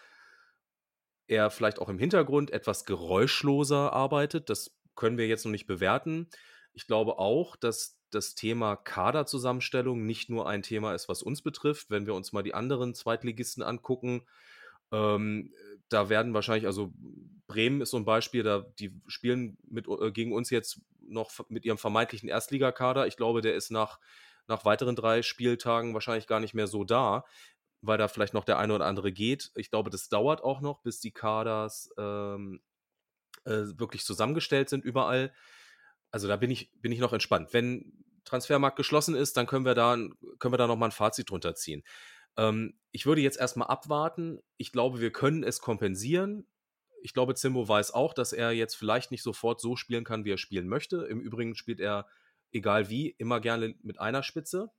er vielleicht auch im Hintergrund etwas geräuschloser arbeitet. Das können wir jetzt noch nicht bewerten. Ich glaube auch, dass das Thema Kaderzusammenstellung nicht nur ein Thema ist, was uns betrifft. Wenn wir uns mal die anderen Zweitligisten angucken, ähm, da werden wahrscheinlich, also Bremen ist so ein Beispiel, da die spielen mit, äh, gegen uns jetzt noch mit ihrem vermeintlichen Erstligakader. Ich glaube, der ist nach, nach weiteren drei Spieltagen wahrscheinlich gar nicht mehr so da, weil da vielleicht noch der eine oder andere geht. Ich glaube, das dauert auch noch, bis die Kaders ähm, äh, wirklich zusammengestellt sind überall. Also da bin ich, bin ich noch entspannt. Wenn Transfermarkt geschlossen ist, dann können wir da, können wir da nochmal ein Fazit drunter ziehen. Ähm, ich würde jetzt erstmal abwarten. Ich glaube, wir können es kompensieren. Ich glaube, Zimbo weiß auch, dass er jetzt vielleicht nicht sofort so spielen kann, wie er spielen möchte. Im Übrigen spielt er, egal wie, immer gerne mit einer Spitze.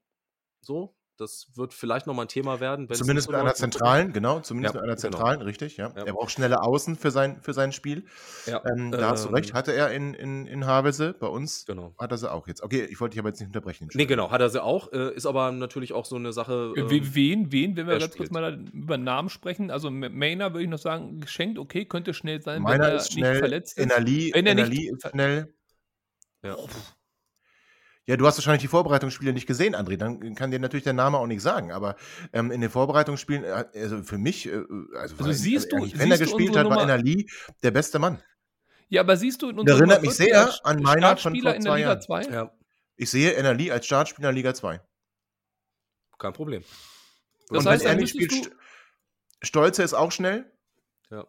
So, das wird vielleicht nochmal ein Thema werden. Zumindest nicht mit so einer zentralen, genau, zumindest Ja, mit einer genau. zentralen, richtig, ja. Ja. Er braucht schnelle Außen für sein, für sein Spiel. Ja, Ähm, da hast du recht, ähm, hatte er in, in, in Havelse, bei uns Genau. hat er sie auch jetzt. Okay, ich wollte dich aber jetzt nicht unterbrechen. Nee, genau, hat er sie auch. Äh, ist aber natürlich auch so eine Sache. Äh, ähm, we- wen, wen, wenn wir ganz kurz mal über Namen sprechen. Also M- Maynard würde ich noch sagen, geschenkt, okay, könnte schnell sein, wenn Meiner er ist nicht schnell, verletzt ist. Enerli, Wenn er nicht Enerli ist schnell. Ja. Ja, du hast wahrscheinlich die Vorbereitungsspiele nicht gesehen, André. Dann kann dir natürlich der Name auch nicht sagen. Aber ähm, in den Vorbereitungsspielen, äh, also für mich, äh, also, Also war- siehst du- wenn er gespielt hat, war Enerli der beste Mann. Ja, aber siehst du in unserer erinnert mich 14 sehr an Meinert von Startspieler vor in der zwei Liga Jahren. 2? ja, Ich sehe Enerli als Startspieler Liga 2. kein Problem. Das Und heißt, wenn er nicht spielt, Stolze ist auch schnell. Ja.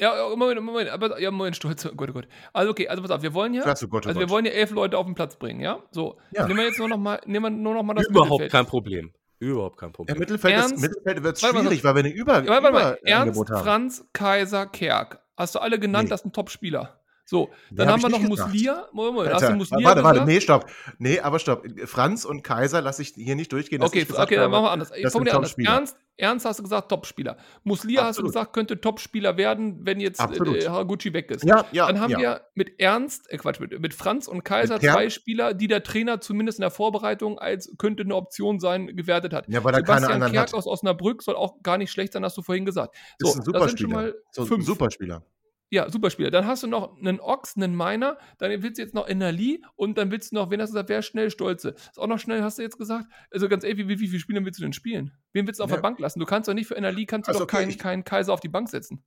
Ja, ja, Moment, Moment, aber ja, Moment, Stolz. Gott, oh Gott. Also okay, also pass auf, wir wollen ja, Klasse, Gott, oh also wir Gott. wollen ja elf Leute auf den Platz bringen, ja? So, Ja. nehmen wir jetzt nur noch mal, nehmen wir nur noch mal das Überhaupt Mittelfeld. kein Problem. Überhaupt kein Problem. Mittelfeld, Ernst? ist, Mittelfeld wird Warte schwierig, weil wir eine Über Ja, warte mal, Ernst. Franz, Kaiser, Kerk. Hast du alle genannt, Nee. das sind Top-Spieler. So, dann hab haben ich wir noch. Muslia. Moment, Alter, Muslia warte, warte, nee, stopp. Nee, aber stopp. Franz und Kaiser lasse ich hier nicht durchgehen. Okay, gesagt okay, dann machen wir anders. Ich formuliere anders. Ernst, Ernst hast du gesagt, Top-Spieler. Muslia hast du Absolut. gesagt, könnte Top-Spieler werden, wenn jetzt Absolut. äh, Haraguchi weg ist. Ja, ja, Dann haben ja. wir mit Ernst, äh Quatsch, mit, mit Franz und Kaiser zwei Spieler, die der Trainer zumindest in der Vorbereitung als könnte eine Option sein, gewertet hat. Ja, weil er keine Sebastian anderen Kerk hat. aus Osnabrück soll auch gar nicht schlecht sein, hast du vorhin gesagt. So, ist ein das sind schon Superspieler. mal So, fünf. Superspieler. Ja, Superspieler. Dann hast du noch einen Ochs, einen Miner, dann willst du jetzt noch Enerli und dann willst du noch, wen hast du gesagt, wer ist schnell Stolze? Ist auch noch schnell, hast du jetzt gesagt? Also ganz ehrlich, wie, wie, wie viele Spieler willst du denn spielen? Wen willst du auf Ja. der Bank lassen? Du kannst doch nicht für Enerli, kannst du Also doch okay, keinen, ich- keinen Kaiser auf die Bank setzen.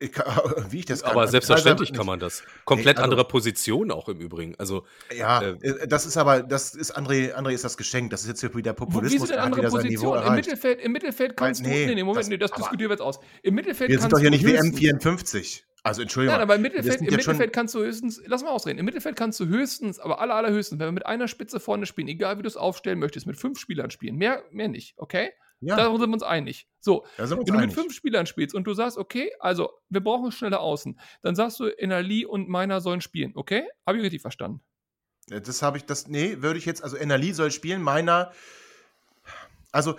Ich kann, wie ich das kann. Aber selbstverständlich kann man das. Komplett also- andere Position auch im Übrigen. Also, Ja, äh, äh, das ist aber, das ist André, André ist das geschenkt. Das ist jetzt hier wieder Populismus. sind denn der hat andere wieder sein Niveau Positionen? Im. Mittelfeld, Im Mittelfeld kannst nee, du. Nee, nee, Moment, das- nee, das diskutieren wir jetzt aus. Im Mittelfeld Wir kannst sind doch hier du nicht WM höchstens- 54. Also Entschuldigung. Nein, aber im Mittelfeld, im Mittelfeld kannst du höchstens, lass mal ausreden, im Mittelfeld kannst du höchstens, aber aller, allerhöchstens, wenn wir mit einer Spitze vorne spielen, egal wie du es aufstellen möchtest, mit fünf Spielern spielen, mehr, mehr nicht, okay? ja, Darum sind wir uns einig. So, wenn du mit einig. fünf Spielern spielst und du sagst, okay, also wir brauchen schnelle Außen, dann sagst du, Enali und Meiner sollen spielen, okay? Habe ich richtig verstanden? Das habe ich, das, nee, würde ich jetzt, also Enerli soll spielen, meiner, also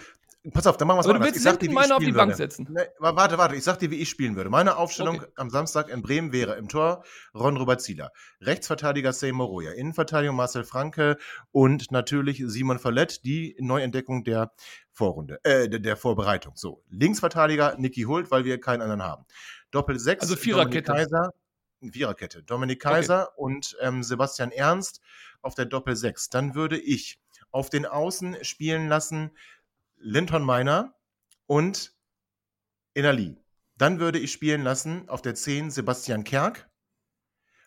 Pass auf, dann machen wir es Aber du willst Ich sag dir, wie ich Lindenmeiner auf die spielen Bank würde. setzen. Nee, wa- warte, warte, ich sag dir, wie ich spielen würde. Meine Aufstellung Okay. am Samstag in Bremen wäre im Tor Ron Robert Zieler, Rechtsverteidiger Seymour Roya, Innenverteidigung Marcel Franke und natürlich Simon Verlett, die Neuentdeckung der Vorrunde, äh, der, Vorbereitung. So, Linksverteidiger Niki Hult, weil wir keinen anderen haben. Doppel 6, Also Viererkette. Kaiser, Viererkette, Dominik Kaiser und ähm, Sebastian Ernst auf der Doppel 6. Dann würde ich auf den Außen spielen lassen Linton Meiner und Inali. Dann würde ich spielen lassen auf der 10 Sebastian Kerk.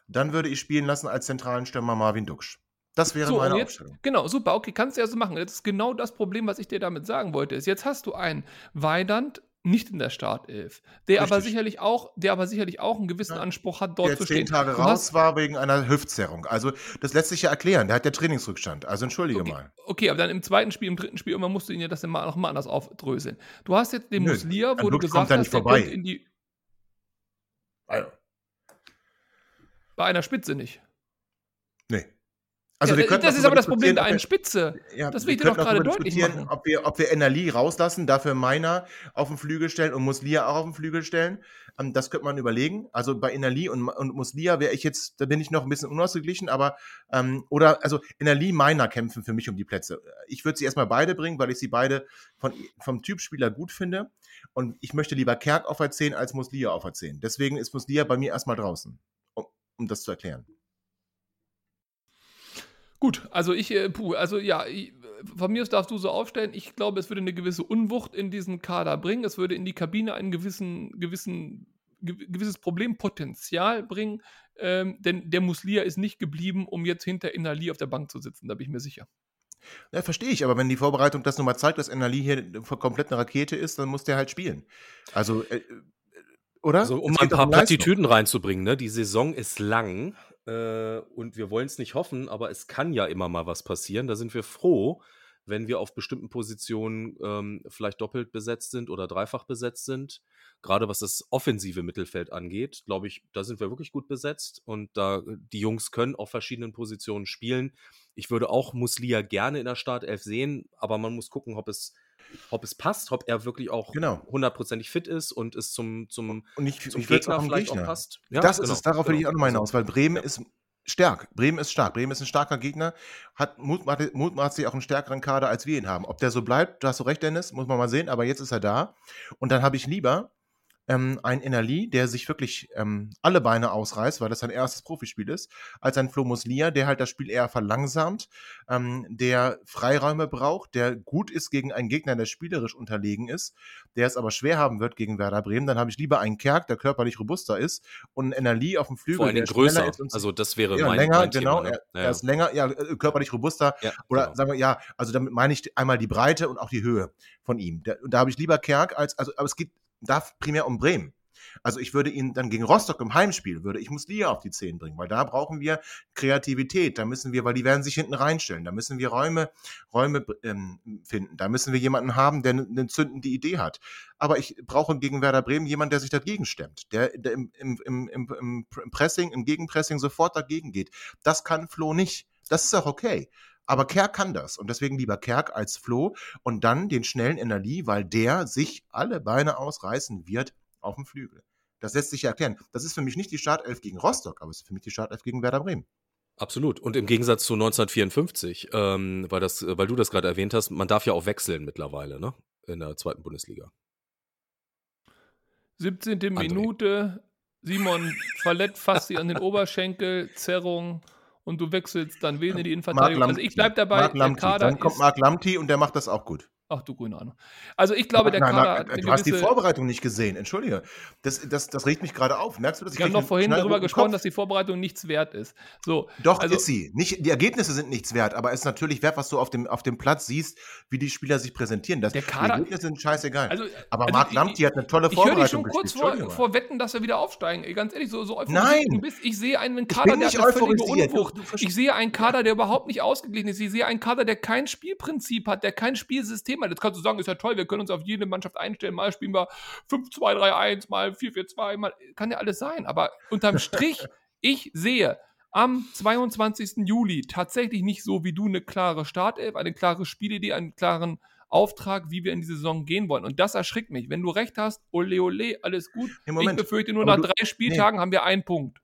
Dann würde ich spielen lassen als zentralen Stürmer Marvin Duksch. Das wäre So, meine jetzt, Aufstellung. genau, super, okay, kannst du ja so machen. Jetzt ist genau das Problem, was ich dir damit sagen wollte. Ist, jetzt hast du einen Weidand nicht in der Startelf, der aber Richtig. sicherlich auch, der aber sicherlich auch einen gewissen Ja. Anspruch hat, dort Der zu zehn stehen. Tage Du raus war wegen einer Hüftzerrung. Also das lässt sich ja erklären. Der hat ja Trainingsrückstand. Also entschuldige Okay, mal. okay, aber dann im zweiten Spiel, im dritten Spiel, irgendwann musst du ihn ja das immer noch mal anders aufdröseln. Du hast jetzt den Nö, Muslia, an wo du gesagt kommt hast, nicht der könnte in die, Also, bei einer Spitze nicht. Also ja, wir das, könnten das ist aber das Problem der einen Spitze. Ja, Das will wir ich dir doch gerade deutlich machen. Ob wir, ob wir NRL rauslassen, dafür Meiner auf den Flügel stellen und Muslia auch auf den Flügel stellen. Ähm, das könnte man überlegen. Also bei NRL und, und Muslia wäre ich jetzt, da bin ich noch ein bisschen unausgeglichen, aber ähm, oder also NRL Meiner kämpfen für mich um die Plätze. Ich würde sie erstmal beide bringen, weil ich sie beide von, vom Typ Spieler gut finde. Und ich möchte lieber Kerk auf der 10 als Muslia auf 10. Deswegen ist Muslia bei mir erstmal draußen, um, um das zu erklären. Gut, also ich, äh, puh, also ja, ich, von mir aus darfst du so aufstellen. Ich glaube, es würde eine gewisse Unwucht in diesen Kader bringen. Es würde in die Kabine ein gewissen, gewissen, ge gewisses Problempotenzial bringen. Ähm, denn der Muslia ist nicht geblieben, um jetzt hinter Inali auf der Bank zu sitzen, da bin ich mir sicher. Ja, verstehe ich, aber wenn die Vorbereitung das nun mal zeigt, dass Enali hier komplett eine Rakete ist, dann muss der halt spielen. Also, äh, äh, oder? Also, um ein paar um. Plattitüden reinzubringen, ne? Die Saison ist lang äh, und wir wollen es nicht hoffen, aber es kann ja immer mal was passieren. Da sind wir froh, wenn wir auf bestimmten Positionen ähm, vielleicht doppelt besetzt sind oder dreifach besetzt sind. Gerade was das offensive Mittelfeld angeht, glaube ich, da sind wir wirklich gut besetzt und da die Jungs können auf verschiedenen Positionen spielen. Ich würde auch Muslia gerne in der Startelf sehen, aber man muss gucken, ob es, ob es passt, ob er wirklich auch Genau. hundertprozentig fit ist und es zum, zum, Und ich, zum ich Gegner vielleicht Gegner. auch passt. Ja, das genau, ist es, darauf will genau. ich auch nochmal hinaus, weil Bremen ja. ist stark. Bremen ist stark. Bremen ist ein starker Gegner, hat mutmaßlich mutmaßlich auch einen stärkeren Kader, als wir ihn haben. Ob der so bleibt, da hast du recht, Dennis, muss man mal sehen, aber jetzt ist er da. Und dann habe ich lieber ähm, einen Innerli, der sich wirklich ähm, alle Beine ausreißt, weil das sein erstes Profispiel ist, als ein Flo Muslia, der halt das Spiel eher verlangsamt, ähm, der Freiräume braucht, der gut ist gegen einen Gegner, der spielerisch unterlegen ist, der es aber schwer haben wird gegen Werder Bremen. Dann habe ich lieber einen Kerk, der körperlich robuster ist, und einen Innerli auf dem Flügel, Vor Dingen der größer. ist und Also das wäre ja, mein, länger, mein genau. Thema. Ne? Er, er ist länger, ja, äh, körperlich robuster. ja, Oder genau. sagen wir, ja, also damit meine ich einmal die Breite und auch die Höhe von ihm. Da, da habe ich lieber Kerk als, also, aber es geht da primär um Bremen. Also ich würde ihn dann gegen Rostock im Heimspiel, würde ich Muslia auf die 10 bringen, weil da brauchen wir Kreativität, da müssen wir, weil die werden sich hinten reinstellen, da müssen wir Räume, Räume ähm, finden, da müssen wir jemanden haben, der eine ne zündende Idee hat. Aber ich brauche gegen Werder Bremen jemanden, der sich dagegen stemmt, der, der im, im, im, im, im Pressing, im Gegenpressing sofort dagegen geht. Das kann Flo nicht. Das ist auch okay. Aber Kerk kann das und deswegen lieber Kerk als Flo und dann den schnellen Energie, weil der sich alle Beine ausreißen wird auf dem Flügel. Das lässt sich ja erklären. Das ist für mich nicht die Startelf gegen Rostock, aber es ist für mich die Startelf gegen Werder Bremen. Absolut. Und im Gegensatz zu 1954, ähm, weil, das, weil du das gerade erwähnt hast, man darf ja auch wechseln mittlerweile, ne? In der zweiten Bundesliga. 17. André. Minute, Simon verletzt fast sie an den Oberschenkel, Zerrung und du wechselst dann wen in die Innenverteidigung. Also ich bleib dabei, Lamti. Kader Dann kommt Marc Lamti und der macht das auch gut. Ach du grüne Ahnung. Also ich glaube, der Nein, Kader hat eine du hast die Vorbereitung nicht gesehen. Entschuldige. Das, das, das regt mich gerade auf. Merkst du das? wir haben einen vorhin darüber gesprochen, dass die Vorbereitung nichts wert ist. So, Doch, also- ist sie. Nicht, die Ergebnisse sind nichts wert, aber es ist natürlich wert, was du auf dem, auf dem Platz siehst, wie die Spieler sich präsentieren. Das, Der Kader- die Ergebnisse sind scheißegal. also, aber also Marc ich- Lamti hat eine tolle Ich höre dich Vorbereitung schon kurz vor, vor Wetten, dass wir wieder aufsteigen. Ey, ganz ehrlich, so, so euphorisiert Nein. du bist. Ich sehe einen Ich Kader, der eine völlige Unwucht. Ich sehe einen Kader, der überhaupt nicht ausgeglichen ist. Ich sehe einen Kader, der kein Spielprinzip hat, der kein Spielsystem hat. Jetzt kannst du sagen, ist ja toll, wir können uns auf jede Mannschaft einstellen. Mal spielen wir 5-2-3-1, mal 4-4-2, mal kann ja alles sein. Aber unterm Strich, ich sehe am 22. Juli tatsächlich nicht so wie du eine klare Startelf, eine klare Spielidee, einen klaren Auftrag, wie wir in die Saison gehen wollen. Und das erschrickt mich. Wenn du recht hast, ole ole, alles gut. Moment, ich befürchte nur, aber nach du- drei Spieltagen haben wir einen Punkt.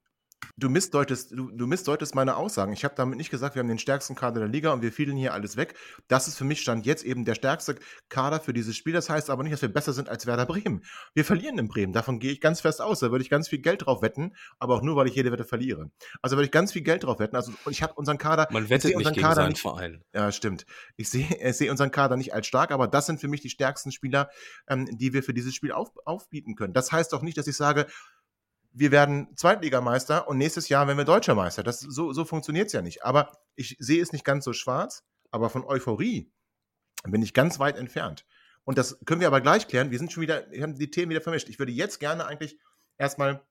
Du missdeutest, du, du missdeutest meine Aussagen. Ich habe damit nicht gesagt, wir haben den stärksten Kader der Liga und wir fielen hier alles weg. Das ist für mich Stand jetzt eben der stärkste Kader für dieses Spiel. Das heißt aber nicht, dass wir besser sind als Werder Bremen. Wir verlieren in Bremen. Davon gehe ich ganz fest aus. Da würde ich ganz viel Geld drauf wetten, aber auch nur, weil ich jede Wette verliere. Also würde ich ganz viel Geld drauf wetten. Also und ich habe unseren Kader. Man wettet nicht unseren gegen Kader seinen nicht, Verein. Ja, stimmt. Ich sehe, ich sehe unseren Kader nicht als stark, aber das sind für mich die stärksten Spieler, ähm, die wir für dieses Spiel auf, aufbieten können. Das heißt doch nicht, dass ich sage, wir werden Zweitligameister und nächstes Jahr werden wir Deutscher Meister. Das, so so funktioniert es ja nicht. Aber ich sehe es nicht ganz so schwarz, aber von Euphorie bin ich ganz weit entfernt. Und das können wir aber gleich klären. Wir sind schon wieder, wir haben die Themen wieder vermischt. Ich würde jetzt gerne eigentlich erstmal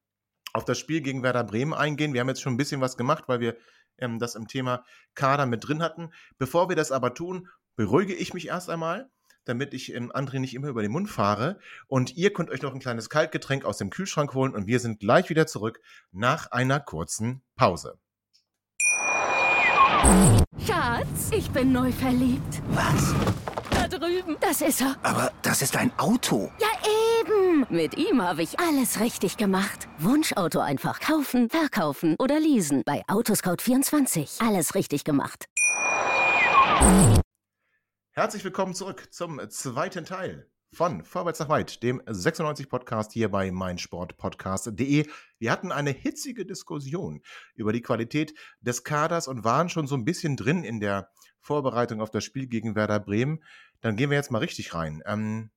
auf das Spiel gegen Werder Bremen eingehen. Wir haben jetzt schon ein bisschen was gemacht, weil wir ähm, das im Thema Kader mit drin hatten. Bevor wir das aber tun, beruhige ich mich erst einmal, damit ich ähm, André nicht immer über den Mund fahre. Und ihr könnt euch noch ein kleines Kaltgetränk aus dem Kühlschrank holen und wir sind gleich wieder zurück nach einer kurzen Pause. Schatz, ich bin neu verliebt. Was? Da drüben. Das ist er. Aber das ist ein Auto. Ja, eben. Mit ihm habe ich alles richtig gemacht. Wunschauto einfach kaufen, verkaufen oder leasen. Bei Autoscout24. Alles richtig gemacht. Herzlich willkommen zurück zum zweiten Teil von Vorwärts nach Weit, dem 96 Podcast hier bei meinsportpodcast.de. Wir hatten eine hitzige Diskussion über die Qualität des Kaders und waren schon so ein bisschen drin in der Vorbereitung auf das Spiel gegen Werder Bremen. Dann gehen wir jetzt mal richtig rein. Ähm,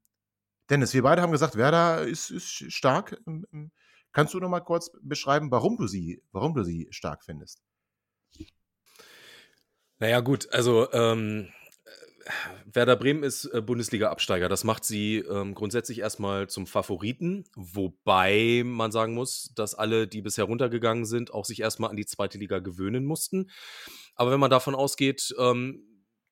Dennis, wir beide haben gesagt, Werder ist, ist stark. Ähm, ähm, Kannst du noch mal kurz beschreiben, warum du sie, warum du sie stark findest? Naja, gut, also ähm, Werder Bremen ist äh, Bundesliga-Absteiger. Das macht sie ähm, grundsätzlich erstmal zum Favoriten, wobei man sagen muss, dass alle, die bisher runtergegangen sind, auch sich erstmal an die zweite Liga gewöhnen mussten. Aber wenn man davon ausgeht, ähm,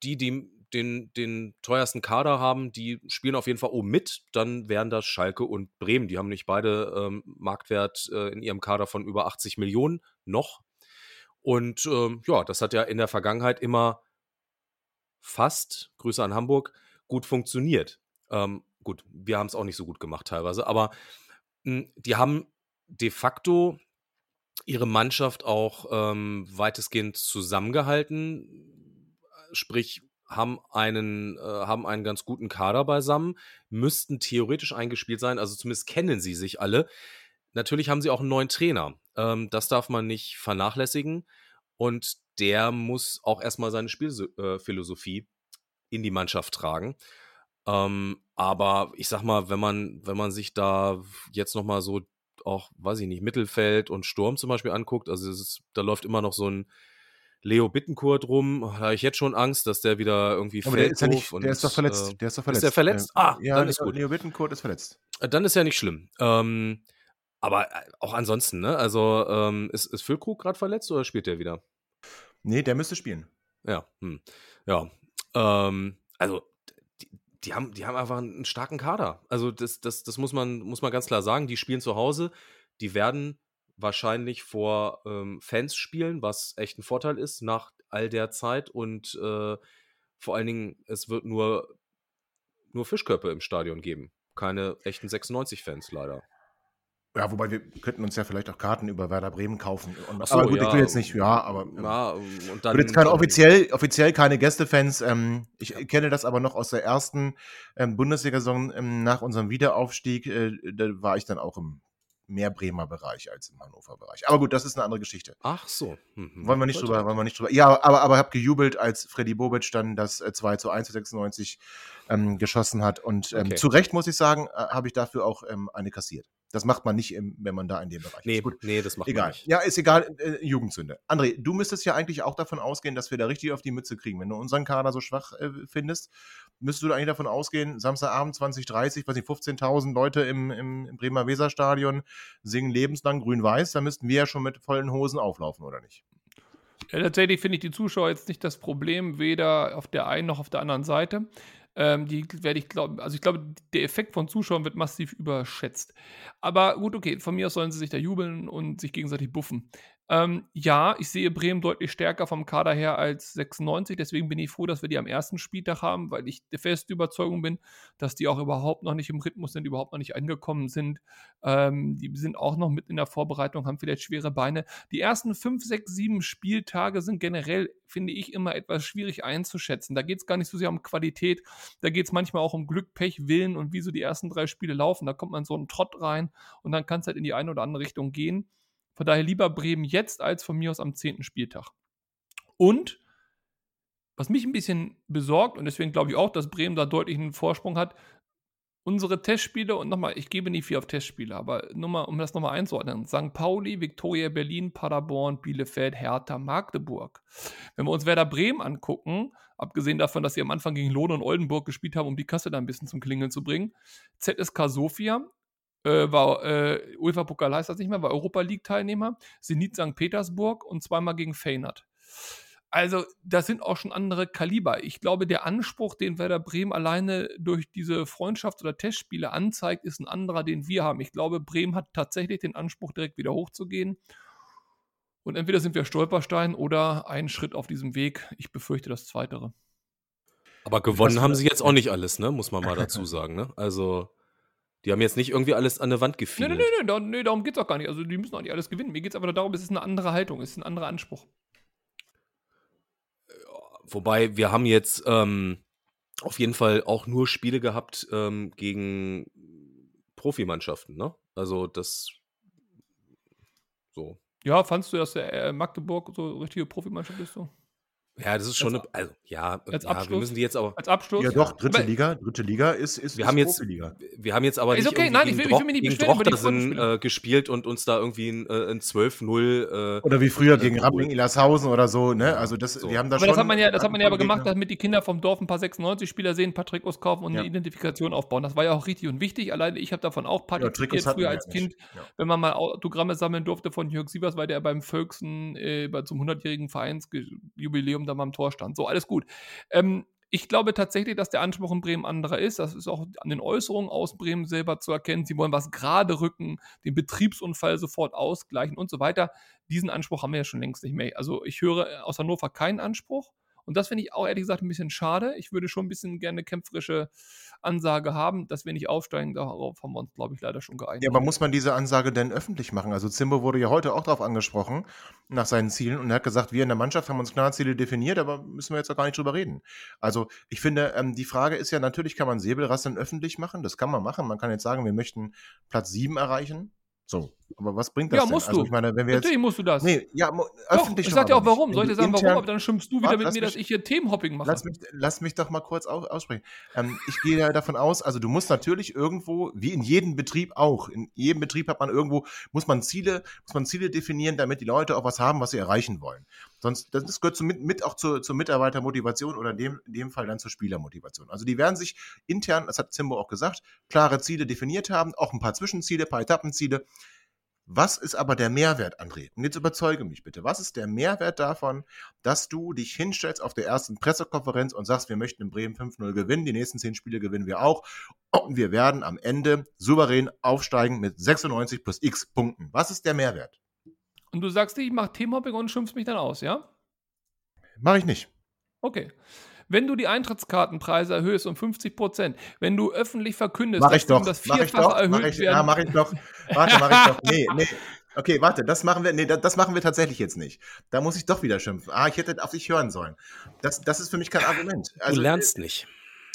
die, die den, den teuersten Kader haben, die spielen auf jeden Fall oben mit, dann wären das Schalke und Bremen. Die haben nicht beide ähm, Marktwert äh, in ihrem Kader von über 80 Millionen noch. Und ähm, ja, das hat ja in der Vergangenheit immer fast, Grüße an Hamburg, gut funktioniert. Ähm, gut, wir haben es auch nicht so gut gemacht teilweise, aber mh, die haben de facto ihre Mannschaft auch ähm, weitestgehend zusammengehalten, sprich haben einen, äh, haben einen ganz guten Kader beisammen, müssten theoretisch eingespielt sein, also zumindest kennen sie sich alle. Natürlich haben sie auch einen neuen Trainer. Ähm, das darf man nicht vernachlässigen. Und der muss auch erstmal seine Spielphilosophie in die Mannschaft tragen. Ähm, aber ich sag mal, wenn man, wenn man sich da jetzt nochmal so auch, weiß ich nicht, Mittelfeld und Sturm zum Beispiel anguckt, also es ist, da läuft immer noch so ein Leo Bittenkurt rum, da habe ich jetzt schon Angst, dass der wieder irgendwie Aber der fällt. ist, ja nicht, und, der ist doch verletzt. äh, der ist doch verletzt. der verletzt? Äh, Ah, ja, dann ist Leo, gut. Leo Bittenkurt ist verletzt. Äh, Dann ist ja nicht schlimm. Ähm, aber äh, auch ansonsten, ne? Also ähm, ist, ist Füllkrug gerade verletzt oder spielt der wieder? Nee, der müsste spielen. Ja, hm. ja. Ähm, also die, haben, die haben einfach einen starken Kader. Also das, das, das muss man, muss man ganz klar sagen. Die spielen zu Hause. Die werden wahrscheinlich vor ähm, Fans spielen, was echt ein Vorteil ist nach all der Zeit. Und äh, vor allen Dingen, es wird nur, nur Fischköpfe im Stadion geben. Keine echten 96-Fans leider. Ja, wobei wir könnten uns ja vielleicht auch Karten über Werder Bremen kaufen. Und, so, aber gut, ja. ich will jetzt nicht, ja, aber ähm, Ja, und ich dann. jetzt keine offiziell, offiziell keine Gästefans. Ähm, ich kenne das aber noch aus der ersten ähm, Bundesliga-Saison ähm, nach unserem Wiederaufstieg. Äh, da war ich dann auch im mehr Bremer Bereich als im Hannover Bereich. Aber gut, das ist eine andere Geschichte. Ach so. Mhm. Wollen wir nicht drüber, wollen wir nicht drüber. Ja, aber, aber hab gejubelt, als Freddy Bobic dann das äh, 2 zu 1 zu 96 ähm, geschossen hat. Und ähm, Okay. zu Recht, muss ich sagen, äh, habe ich dafür auch ähm, eine kassiert. Das macht man nicht, im, wenn man da in dem Bereich Nee, ist. Gut. nee, das macht man Egal. nicht. Ja, ist egal. Äh, Jugendsünde. André, du müsstest ja eigentlich auch davon ausgehen, dass wir da richtig auf die Mütze kriegen. Wenn du unseren Kader so schwach äh, findest, müsstest du da eigentlich davon ausgehen, Samstagabend 2030, weiß nicht, 15.000 Leute im, im, im Bremer Weserstadion singen lebenslang grün-weiß, da müssten wir ja schon mit vollen Hosen auflaufen, oder nicht? Ja, tatsächlich finde ich die Zuschauer jetzt nicht das Problem, weder auf der einen noch auf der anderen Seite. Ähm, die werde ich glauben, also ich glaube, der Effekt von Zuschauern wird massiv überschätzt. Aber gut, okay, von mir aus sollen sie sich da jubeln und sich gegenseitig buffen. Ähm, ja, ich sehe Bremen deutlich stärker vom Kader her als 96. Deswegen bin ich froh, dass wir die am ersten Spieltag haben, weil ich der festen Überzeugung bin, dass die auch überhaupt noch nicht im Rhythmus sind, überhaupt noch nicht angekommen sind. Ähm, die sind auch noch mit in der Vorbereitung, haben vielleicht schwere Beine. Die ersten 5, 6, 7 Spieltage sind generell, finde ich, immer etwas schwierig einzuschätzen. Da geht es gar nicht so sehr um Qualität, da geht es manchmal auch um Glück, Pech, Willen und wie so die ersten drei Spiele laufen. Da kommt man so einen Trott rein und dann kann es halt in die eine oder andere Richtung gehen. Von daher lieber Bremen jetzt als von mir aus am 10. Spieltag. Und was mich ein bisschen besorgt, und deswegen glaube ich auch, dass Bremen da deutlich einen Vorsprung hat, unsere Testspiele, und nochmal, ich gebe nicht viel auf Testspiele, aber nur mal, um das nochmal einzuordnen, St. Pauli, Viktoria Berlin, Paderborn, Bielefeld, Hertha, Magdeburg. Wenn wir uns Werder Bremen angucken, abgesehen davon, dass sie am Anfang gegen Lohne und Oldenburg gespielt haben, um die Kasse da ein bisschen zum Klingeln zu bringen, ZSK Sofia, äh, war äh, UEFA Pokal heißt das nicht mehr, war Europa League Teilnehmer, Zenit St. Petersburg und zweimal gegen Feyenoord. Also, das sind auch schon andere Kaliber. Ich glaube, der Anspruch, den Werder Bremen alleine durch diese Freundschafts- oder Testspiele anzeigt, ist ein anderer, den wir haben. Ich glaube, Bremen hat tatsächlich den Anspruch, direkt wieder hochzugehen. Und entweder sind wir Stolperstein oder ein Schritt auf diesem Weg. Ich befürchte das Zweitere. Aber gewonnen haben sie jetzt auch nicht alles, ne? Muss man mal dazu sagen, ne? Also. Die haben jetzt nicht irgendwie alles an der Wand gefiedelt. Nee, nee, nee, da, nee darum geht es auch gar nicht. Also die müssen auch nicht alles gewinnen. Mir geht es aber darum, es ist eine andere Haltung, es ist ein anderer Anspruch. Wobei, wir haben jetzt ähm, auf jeden Fall auch nur Spiele gehabt ähm, gegen Profimannschaften, ne? Also das so. Ja, fandst du, dass der äh, Magdeburg so richtige Profimannschaft ist so? Ja, das ist schon Als- eine, also, ja, als ja, Abschluss? wir müssen die jetzt aber, Als Abschluss? Ja, doch, dritte Aber- Liga, dritte Liga ist, ist, wir ist haben jetzt, wir haben jetzt aber Ist nicht okay, nein, ich will- ich will mich nicht gegen die Drochtersen äh, gespielt und uns da irgendwie ein, äh, ein 12-0 äh, Oder wie früher äh, gegen geholt. Ramming Illershausen oder so, ne? Also das, So. wir haben da Aber schon. das hat man ja, das hat man ja aber gemacht, damit die Kinder vom Dorf ein paar 96-Spieler sehen, ein paar Trikots kaufen und Ja. eine Identifikation aufbauen. Das war ja auch richtig und wichtig. Alleine ich habe davon auch Ja, partizipiert hatten früher als ja Kind. Ja. wenn man mal Autogramme sammeln durfte von Jörg Sievers, weil der beim Völksen äh, bei- zum 100-jährigen Vereinsjubiläum da mal am Tor stand. So, alles gut. Ähm, ich glaube tatsächlich, dass der Anspruch in Bremen anderer ist. Das ist auch an den Äußerungen aus Bremen selber zu erkennen. Sie wollen was gerade rücken, den Betriebsunfall sofort ausgleichen und so weiter. Diesen Anspruch haben wir ja schon längst nicht mehr. Also ich höre aus Hannover keinen Anspruch. Und das finde ich auch ehrlich gesagt ein bisschen schade. Ich würde schon ein bisschen gerne eine kämpferische Ansage haben, dass wir nicht aufsteigen. Darauf haben wir uns, glaube ich, leider schon geeinigt. Ja, aber muss man diese Ansage denn öffentlich machen? Also Zimbo wurde ja heute auch darauf angesprochen, nach seinen Zielen, und er hat gesagt, wir in der Mannschaft haben uns klar Ziele definiert, aber müssen wir jetzt auch gar nicht drüber reden. Also ich finde, ähm, die Frage ist ja, natürlich kann man Säbelrasseln öffentlich machen, das kann man machen. Man kann jetzt sagen, wir möchten Platz 7 erreichen. So, aber was bringt das Ja, denn? musst also du. ich meine, wenn wir jetzt... Natürlich musst du das. Nee, ja, mo- Doch, öffentlich ich sag dir auch warum. Soll ich dir sagen, warum? Aber dann schimpfst du wieder Warte, mit mir, dass mich- ich hier Themenhopping mache. Lass mich, lass mich doch mal kurz au- aussprechen. Ähm, ich gehe ja davon aus, also du musst natürlich irgendwo, wie in jedem Betrieb auch, in jedem Betrieb hat man irgendwo, muss man Ziele, muss man Ziele definieren, damit die Leute auch was haben, was sie erreichen wollen. Sonst, das gehört zu, mit, mit auch zur, zur Mitarbeitermotivation oder in dem, in dem Fall dann zur Spielermotivation. Also die werden sich intern, das hat Zimbo auch gesagt, klare Ziele definiert haben, auch ein paar Zwischenziele, ein paar Etappenziele. Was ist aber der Mehrwert, André? Und jetzt überzeuge mich bitte. Was ist der Mehrwert davon, dass du dich hinstellst auf der ersten Pressekonferenz und sagst, wir möchten in Bremen 5-0 gewinnen, die nächsten 10 Spiele gewinnen wir auch und wir werden am Ende souverän aufsteigen mit 96 plus x Punkten. Was ist der Mehrwert? Und du sagst ich mache Themenhopping und schimpfst mich dann aus, ja? Mache ich nicht. Okay. Wenn du die Eintrittskartenpreise erhöhst um 50 Prozent, wenn du öffentlich verkündest, Mach ich dass doch. um das Mach ich Vierfache doch. erhöht Mach ich, werden. ja, mach ich doch. Warte, mach ich doch. Nee, nee. Okay, warte, das machen wir, nee, das, das machen wir tatsächlich jetzt nicht. Da muss ich doch wieder schimpfen. Ah, ich hätte auf dich hören sollen. Das, das ist für mich kein Argument. du lernst nicht.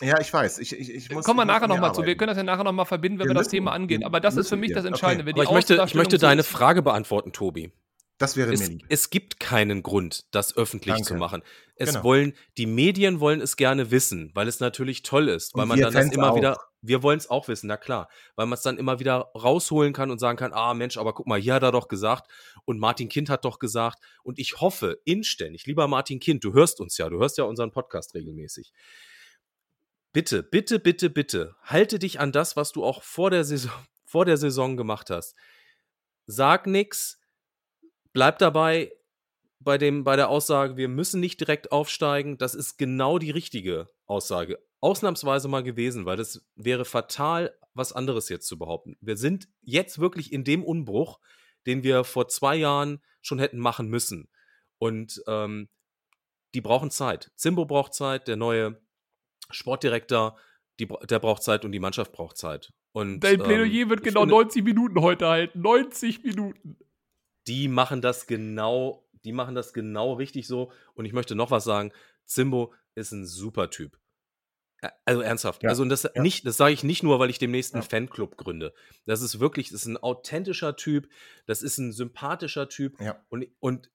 äh, Ja, ich weiß. Ich, ich, ich muss, Kommen wir ich nachher nochmal zu. Wir können das ja nachher nochmal verbinden, wenn wir, Wir das müssen. Thema angehen. Aber das ist für mich wir. das Okay. Entscheidende. Die ich möchte, ich möchte deine Frage beantworten, Tobi. Das wäre mir Es, lieb. es gibt keinen Grund, das öffentlich Danke. zu machen. Es Genau. wollen, die Medien wollen es gerne wissen, weil es natürlich toll ist, weil Und man dann das immer auch. wieder, wir wollen es auch wissen, na klar, weil man es dann immer wieder rausholen kann und sagen kann, ah Mensch, aber guck mal, hier hat er doch gesagt und Martin Kind hat doch gesagt und ich hoffe inständig, lieber Martin Kind, du hörst uns ja, du hörst ja unseren Podcast regelmäßig. Bitte, bitte, bitte, bitte, halte dich an das, was du auch vor der Saison, vor der Saison gemacht hast. Sag nix, bleib dabei bei, dem, bei der Aussage, wir müssen nicht direkt aufsteigen. Das ist genau die richtige Aussage. Ausnahmsweise mal gewesen, weil das wäre fatal, was anderes jetzt zu behaupten. Wir sind jetzt wirklich in dem Umbruch. den wir vor zwei Jahren schon hätten machen müssen. Und ähm, die brauchen Zeit. Zimbo braucht Zeit, der neue Sportdirektor, die, der braucht Zeit und die Mannschaft braucht Zeit. Und, Dein Plädoyer ähm, wird genau finde, 90 Minuten heute halten. 90 Minuten. Die machen das genau, die machen das genau richtig so. Und ich möchte noch was sagen. Zimbo ist ein super Typ. Also ernsthaft. Ja, Also und das ja. nicht, das sage ich nicht nur, weil ich demnächst einen Ja. Fanclub gründe. Das ist wirklich, das ist ein authentischer Typ, das ist ein sympathischer Typ. Und, und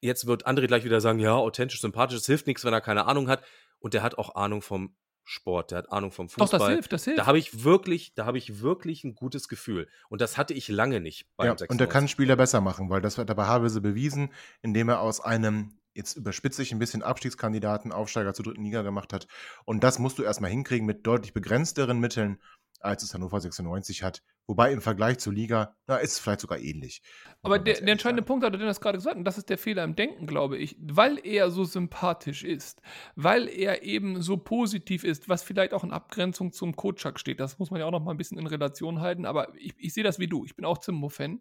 jetzt wird André gleich wieder sagen, ja, authentisch, sympathisch, das hilft nichts, wenn er keine Ahnung hat. Und der hat auch Ahnung vom Sport, der hat Ahnung vom Doch, Fußball. das hilft, das hilft. Da habe ich wirklich, da habe ich wirklich ein gutes Gefühl. Und das hatte ich lange nicht beim Ja, und er 96. kann Spieler besser machen, weil das hat er bei Havelse bewiesen, indem er aus einem, jetzt überspitze ich ein bisschen, Abstiegskandidaten Aufsteiger zur dritten Liga gemacht hat. Und das musst du erstmal hinkriegen mit deutlich begrenzteren Mitteln, als es Hannover 96 hat. Wobei im Vergleich zur Liga, na, ist es vielleicht sogar ähnlich. Aber der, der entscheidende sagen. Punkt hat er das gerade gesagt, und das ist der Fehler im Denken, glaube ich. Weil er so sympathisch ist, weil er eben so positiv ist, was vielleicht auch in Abgrenzung zum Kotschak steht. Das muss man ja auch noch mal ein bisschen in Relation halten. Aber ich, ich sehe das wie du. Ich bin auch Zimbo-Fan.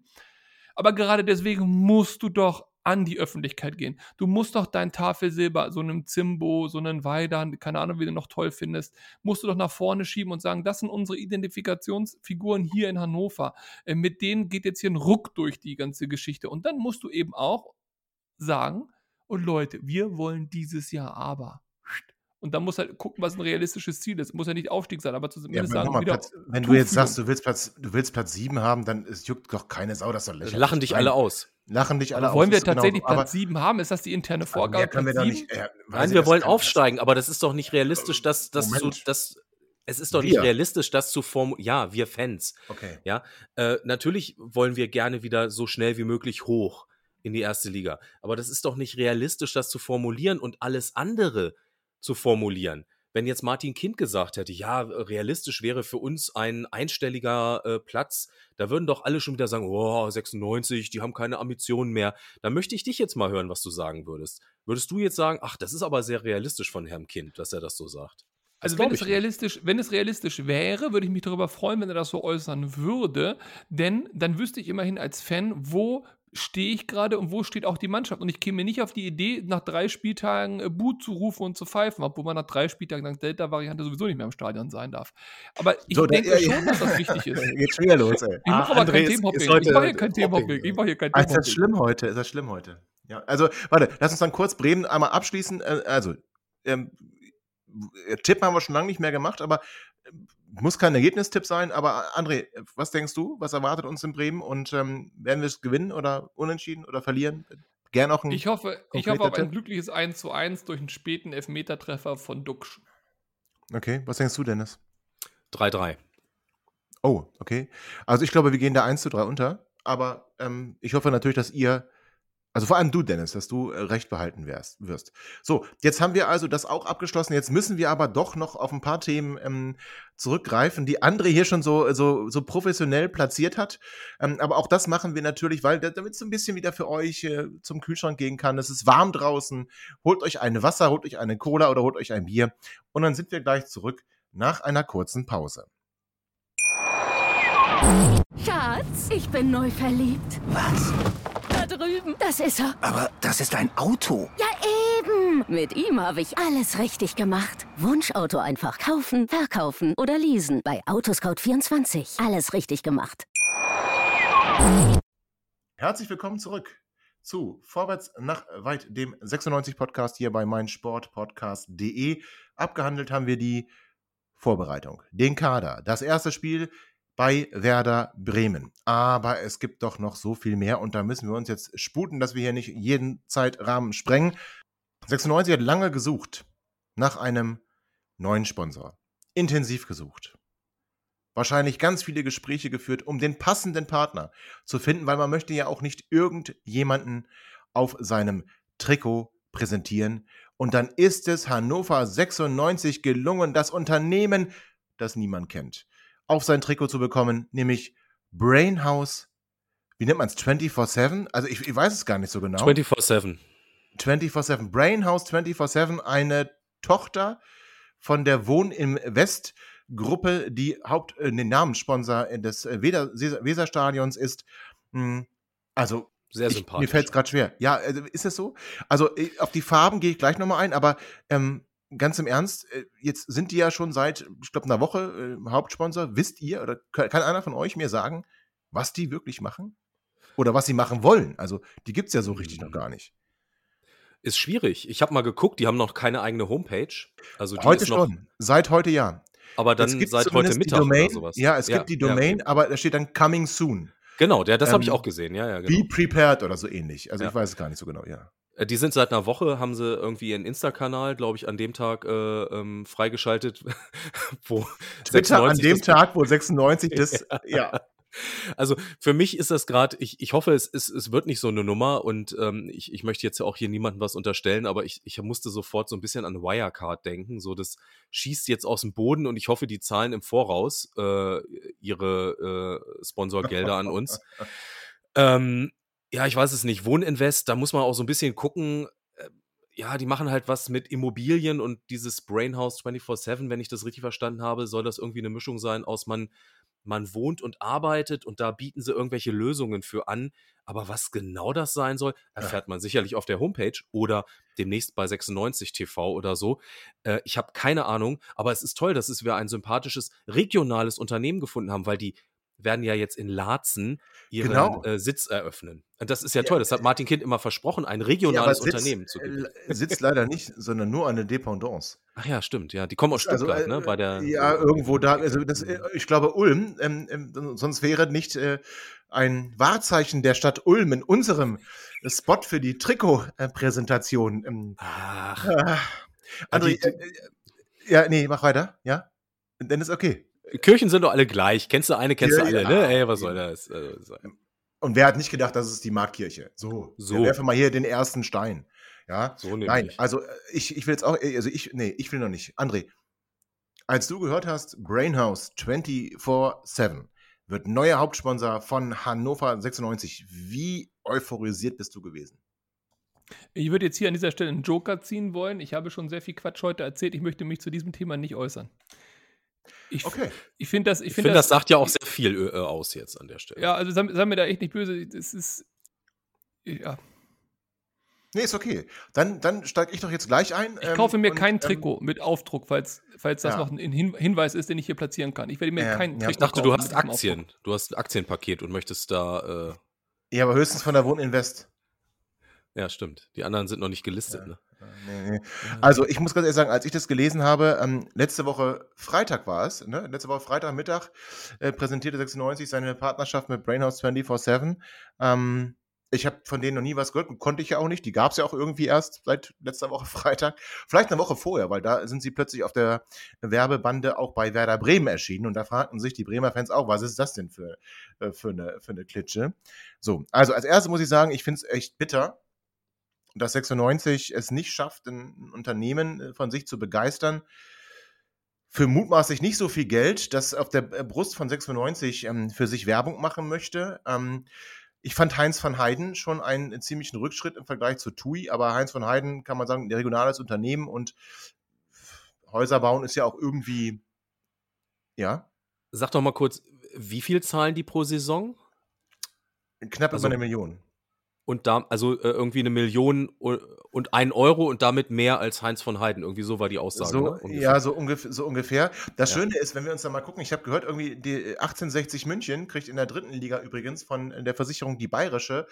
Aber gerade deswegen musst du doch an die Öffentlichkeit gehen. Du musst doch dein Tafelsilber, so einem Zimbo, so einen Weidan, keine Ahnung, wie du noch toll findest, musst du doch nach vorne schieben und sagen, das sind unsere Identifikationsfiguren hier in Hannover. Äh, mit denen geht jetzt hier ein Ruck durch die ganze Geschichte. Und dann musst du eben auch sagen, und Leute, wir wollen dieses Jahr aber. Und dann muss halt gucken, was ein realistisches Ziel ist. Muss ja nicht Aufstieg sein, aber Ja, zumindest aber sagen, wieder Platz, wenn du jetzt sagst, du willst Platz, du willst Platz 7 haben, dann es juckt doch keine Sau, das soll lächerlich. Lachen dich sein. alle aus. Lachen dich alle aber wollen aus. wir ist genau tatsächlich. Aber- Platz 7 haben? Ist das die interne aber Vorgabe? mehr können wir Platz doch sieben? nicht. Äh, Nein, wir wollen aufsteigen, aber das ist doch nicht realistisch, dass das zu, Moment. das, es ist doch Wir. nicht realistisch, das zu formulieren. Ja, wir Fans. Okay. Ja, äh, natürlich wollen wir gerne wieder so schnell wie möglich hoch in die erste Liga. Aber das ist doch nicht realistisch, das zu formulieren und alles andere zu formulieren. Wenn jetzt Martin Kind gesagt hätte, ja, realistisch wäre für uns ein einstelliger äh, Platz, da würden doch alle schon wieder sagen, oh, 96, die haben keine Ambitionen mehr. Da möchte ich dich jetzt mal hören, was du sagen würdest. Würdest du jetzt sagen, ach, das ist aber sehr realistisch von Herrn Kind, dass er das so sagt? Das Also wenn es, realistisch, wenn es realistisch wäre, würde ich mich darüber freuen, wenn er das so äußern würde. Denn dann wüsste ich immerhin als Fan, wo stehe ich gerade und wo steht auch die Mannschaft. Und ich käme nicht auf die Idee, nach drei Spieltagen äh, Boot zu rufen und zu pfeifen, obwohl man nach drei Spieltagen dank Delta-Variante sowieso nicht mehr im Stadion sein darf. Aber ich So, denke ja, ja. schon, dass das wichtig ist. Geht schon wieder los, ey. Ich mache Ah, aber André kein ist- Themenhopping. Ich mache hier kein Hopping. Themenhopping. Ich mache hier kein Ah, ist das Themenhopping. schlimm heute? Ist das schlimm heute? Ja, also, warte, lass uns dann kurz Bremen einmal abschließen. Äh, Also, ähm, äh, Tipp haben wir schon lange nicht mehr gemacht, aber äh, muss kein Ergebnistipp sein. Aber äh, André, was denkst du? Was erwartet uns in Bremen? Und ähm, werden wir es gewinnen oder unentschieden oder verlieren? Gern auch ein. Ich hoffe, ich hoffe auf ein Tipp? glückliches 1 zu 1 durch einen späten Elfmetertreffer von Duxch. Okay, was denkst du, Dennis? 3-3. Oh, okay. Also ich glaube, wir gehen da 1 zu 3 unter. Aber ähm, ich hoffe natürlich, dass ihr, also vor allem du, Dennis, dass du äh, recht behalten wärst, wirst. So, jetzt haben wir also das auch abgeschlossen. Jetzt müssen wir aber doch noch auf ein paar Themen ähm, zurückgreifen, die André hier schon so, so, so professionell platziert hat. Ähm, aber auch das machen wir natürlich, weil da- damit es ein bisschen wieder für euch äh, zum Kühlschrank gehen kann. Es ist warm draußen. Holt euch ein Wasser, holt euch eine Cola oder holt euch ein Bier. Und dann sind wir gleich zurück nach einer kurzen Pause. Schatz, ich bin neu verliebt. Was? Drüben. Das ist er. Aber das ist ein Auto. Ja, eben. Mit ihm habe ich alles richtig gemacht. Wunschauto einfach kaufen, verkaufen oder leasen. Bei Autoscout24. Alles richtig gemacht. Herzlich willkommen zurück zu Vorwärts nach weit, dem 96 Podcast hier bei meinsportpodcast.de. Abgehandelt haben wir die Vorbereitung, den Kader, das erste Spiel bei Werder Bremen. Aber es gibt doch noch so viel mehr und da müssen wir uns jetzt sputen, dass wir hier nicht jeden Zeitrahmen sprengen. 96 hat lange gesucht nach einem neuen Sponsor. Intensiv gesucht. Wahrscheinlich ganz viele Gespräche geführt, um den passenden Partner zu finden, weil man möchte ja auch nicht irgendjemanden auf seinem Trikot präsentieren. Und dann ist es Hannover 96 gelungen, das Unternehmen, das niemand kennt, auf sein Trikot zu bekommen, nämlich Brainhouse. Wie nennt man es? 24-7? Also ich, ich weiß es gar nicht so genau. 24-7. 24-7. Brainhouse 24-7, eine Tochter von der Wohn im West Gruppe, die Haupt, äh, den Namenssponsor des äh, Weser, Weserstadions ist. Mh, Also, Sehr ich, sympathisch. mir fällt es gerade schwer. Ja, also, ist es so? Also, äh, auf die Farben gehe ich gleich nochmal ein, aber ähm, ganz im Ernst, äh, jetzt sind die ja schon seit, ich glaube, einer Woche äh, Hauptsponsor. Wisst ihr oder kann, kann einer von euch mir sagen, was die wirklich machen? Oder was sie machen wollen? Also, die gibt es ja so richtig noch Hm. gar nicht. Ist schwierig. Ich habe mal geguckt, die haben noch keine eigene Homepage. Also die Heute schon. Seit heute ja. aber dann seit heute Mittag Domain. oder sowas. Ja, es gibt die Domain, okay. aber da steht dann Coming Soon. Genau, der, das habe ich Ähm, auch gesehen. Ja, ja, Be genau. prepared oder so ähnlich. Also Ja. ich weiß es gar nicht so genau, ja. Äh, Die sind seit einer Woche, haben sie irgendwie ihren Insta-Kanal, glaube ich, an dem Tag äh, ähm, freigeschaltet, wo Twitter an 96 dem das- Tag, wo 96 das, ja. Also für mich ist das gerade, ich, ich hoffe, es, ist, es wird nicht so eine Nummer und ähm, ich, ich möchte jetzt ja auch hier niemandem was unterstellen, aber ich, ich musste sofort so ein bisschen an Wirecard denken. So, das schießt jetzt aus dem Boden und ich hoffe, die zahlen im Voraus äh, ihre äh, Sponsorgelder an uns. Ähm, ja, ich weiß es nicht. Wohninvest, da muss man auch so ein bisschen gucken. äh, Ja, die machen halt was mit Immobilien und dieses Brainhouse 24-7, wenn ich das richtig verstanden habe, soll das irgendwie eine Mischung sein aus man, man wohnt und arbeitet und da bieten sie irgendwelche Lösungen für an. Aber was genau das sein soll, erfährt man sicherlich auf der Homepage oder demnächst bei 96 TV oder so. Äh, ich habe keine Ahnung, aber es ist toll, dass es wir ein sympathisches regionales Unternehmen gefunden haben, weil die werden ja jetzt in Laatzen ihren Genau. äh, Sitz eröffnen. Und das ist ja, Ja, toll. Das hat Martin Kind immer versprochen, ein Ja, regionales sitzt, Unternehmen zu gründen. äh, sitzt leider nicht, sondern nur eine Dependance. Ach ja, stimmt. Ja, die kommen aus Also, Stuttgart, äh, ne? Bei der. ja, irgendwo da, also das, äh, ich glaube Ulm, ähm, ähm, sonst wäre nicht äh, ein Wahrzeichen der Stadt Ulm in unserem Spot für die Trikot-Präsentation. Ähm, Ach, äh, André, die- äh, äh, ja, nee, mach weiter, ja? Dann ist okay. Kirchen sind doch alle gleich. Kennst du eine, kennst Ja, du alle, ja. ne? Ey, was soll das? äh, sein? Und wer hat nicht gedacht, das ist die Marktkirche? So, So. Wir werfen mal hier den ersten Stein. Ja, So. Nein, also äh, ich, ich will jetzt auch, äh, also ich, nee, ich will noch nicht. André, als du gehört hast, Brainhouse 24-7 wird neuer Hauptsponsor von Hannover 96, wie euphorisiert bist du gewesen? Ich würde jetzt hier an dieser Stelle einen Joker ziehen wollen. Ich habe schon sehr viel Quatsch heute erzählt. Ich möchte mich zu diesem Thema nicht äußern. Ich, Okay. ich finde das, ich ich finde finde, das, sagt ja auch sehr viel äh, aus jetzt an der Stelle. Ja, also sei, sei mir da echt nicht böse. Das ist. Ja. Nee, ist okay. Dann, dann steige ich doch jetzt gleich ein. Ich ähm, kaufe mir und, kein ähm, Trikot mit Aufdruck, falls, falls das ja. noch ein Hin Hinweis ist, den ich hier platzieren kann. Ich werde mir Ja, kein ja. Trikot Ich dachte, du hast Aktien. Aufdruck. Du hast ein Aktienpaket und möchtest da. Äh, Ja, aber höchstens von der Wohninvest. ja, stimmt. Die anderen sind noch nicht gelistet, Ja. ne? Nee, nee. Also ich muss ganz ehrlich sagen, als ich das gelesen habe, ähm, letzte Woche Freitag war es, ne? letzte Woche Freitagmittag äh, präsentierte 96 seine Partnerschaft mit Brainhouse 24-7. Ähm, ich habe von denen noch nie was gehört und konnte ich ja auch nicht. Die gab es ja auch irgendwie erst seit letzter Woche Freitag. Vielleicht eine Woche vorher, weil da sind sie plötzlich auf der Werbebande auch bei Werder Bremen erschienen und da fragten sich die Bremer Fans auch, was ist das denn für, äh, für, eine, für eine Klitsche? So, also als erstes muss ich sagen, ich finde es echt bitter, dass 96 es nicht schafft, ein Unternehmen äh, von sich zu begeistern, für mutmaßlich nicht so viel Geld, das auf der äh, Brust von 96 ähm, für sich Werbung machen möchte. Ähm, ich fand Heinz van Heiden schon einen ziemlichen Rückschritt im Vergleich zu TUI, aber Heinz van Heiden kann man sagen, ein regionales Unternehmen und Häuser bauen ist ja auch irgendwie, ja, Sag doch mal kurz, wie viel zahlen die pro Saison? knapp Also- über eine Million. Und da, also äh, irgendwie eine Million und ein Euro und damit mehr als Heinz von Heiden. Irgendwie so war die Aussage. So, ne? Ungefähr. ja, so, ungef so ungefähr. Das Ja. Schöne ist, wenn wir uns da mal gucken, ich habe gehört, irgendwie die 1860 München kriegt in der dritten Liga übrigens von der Versicherung die Bayerische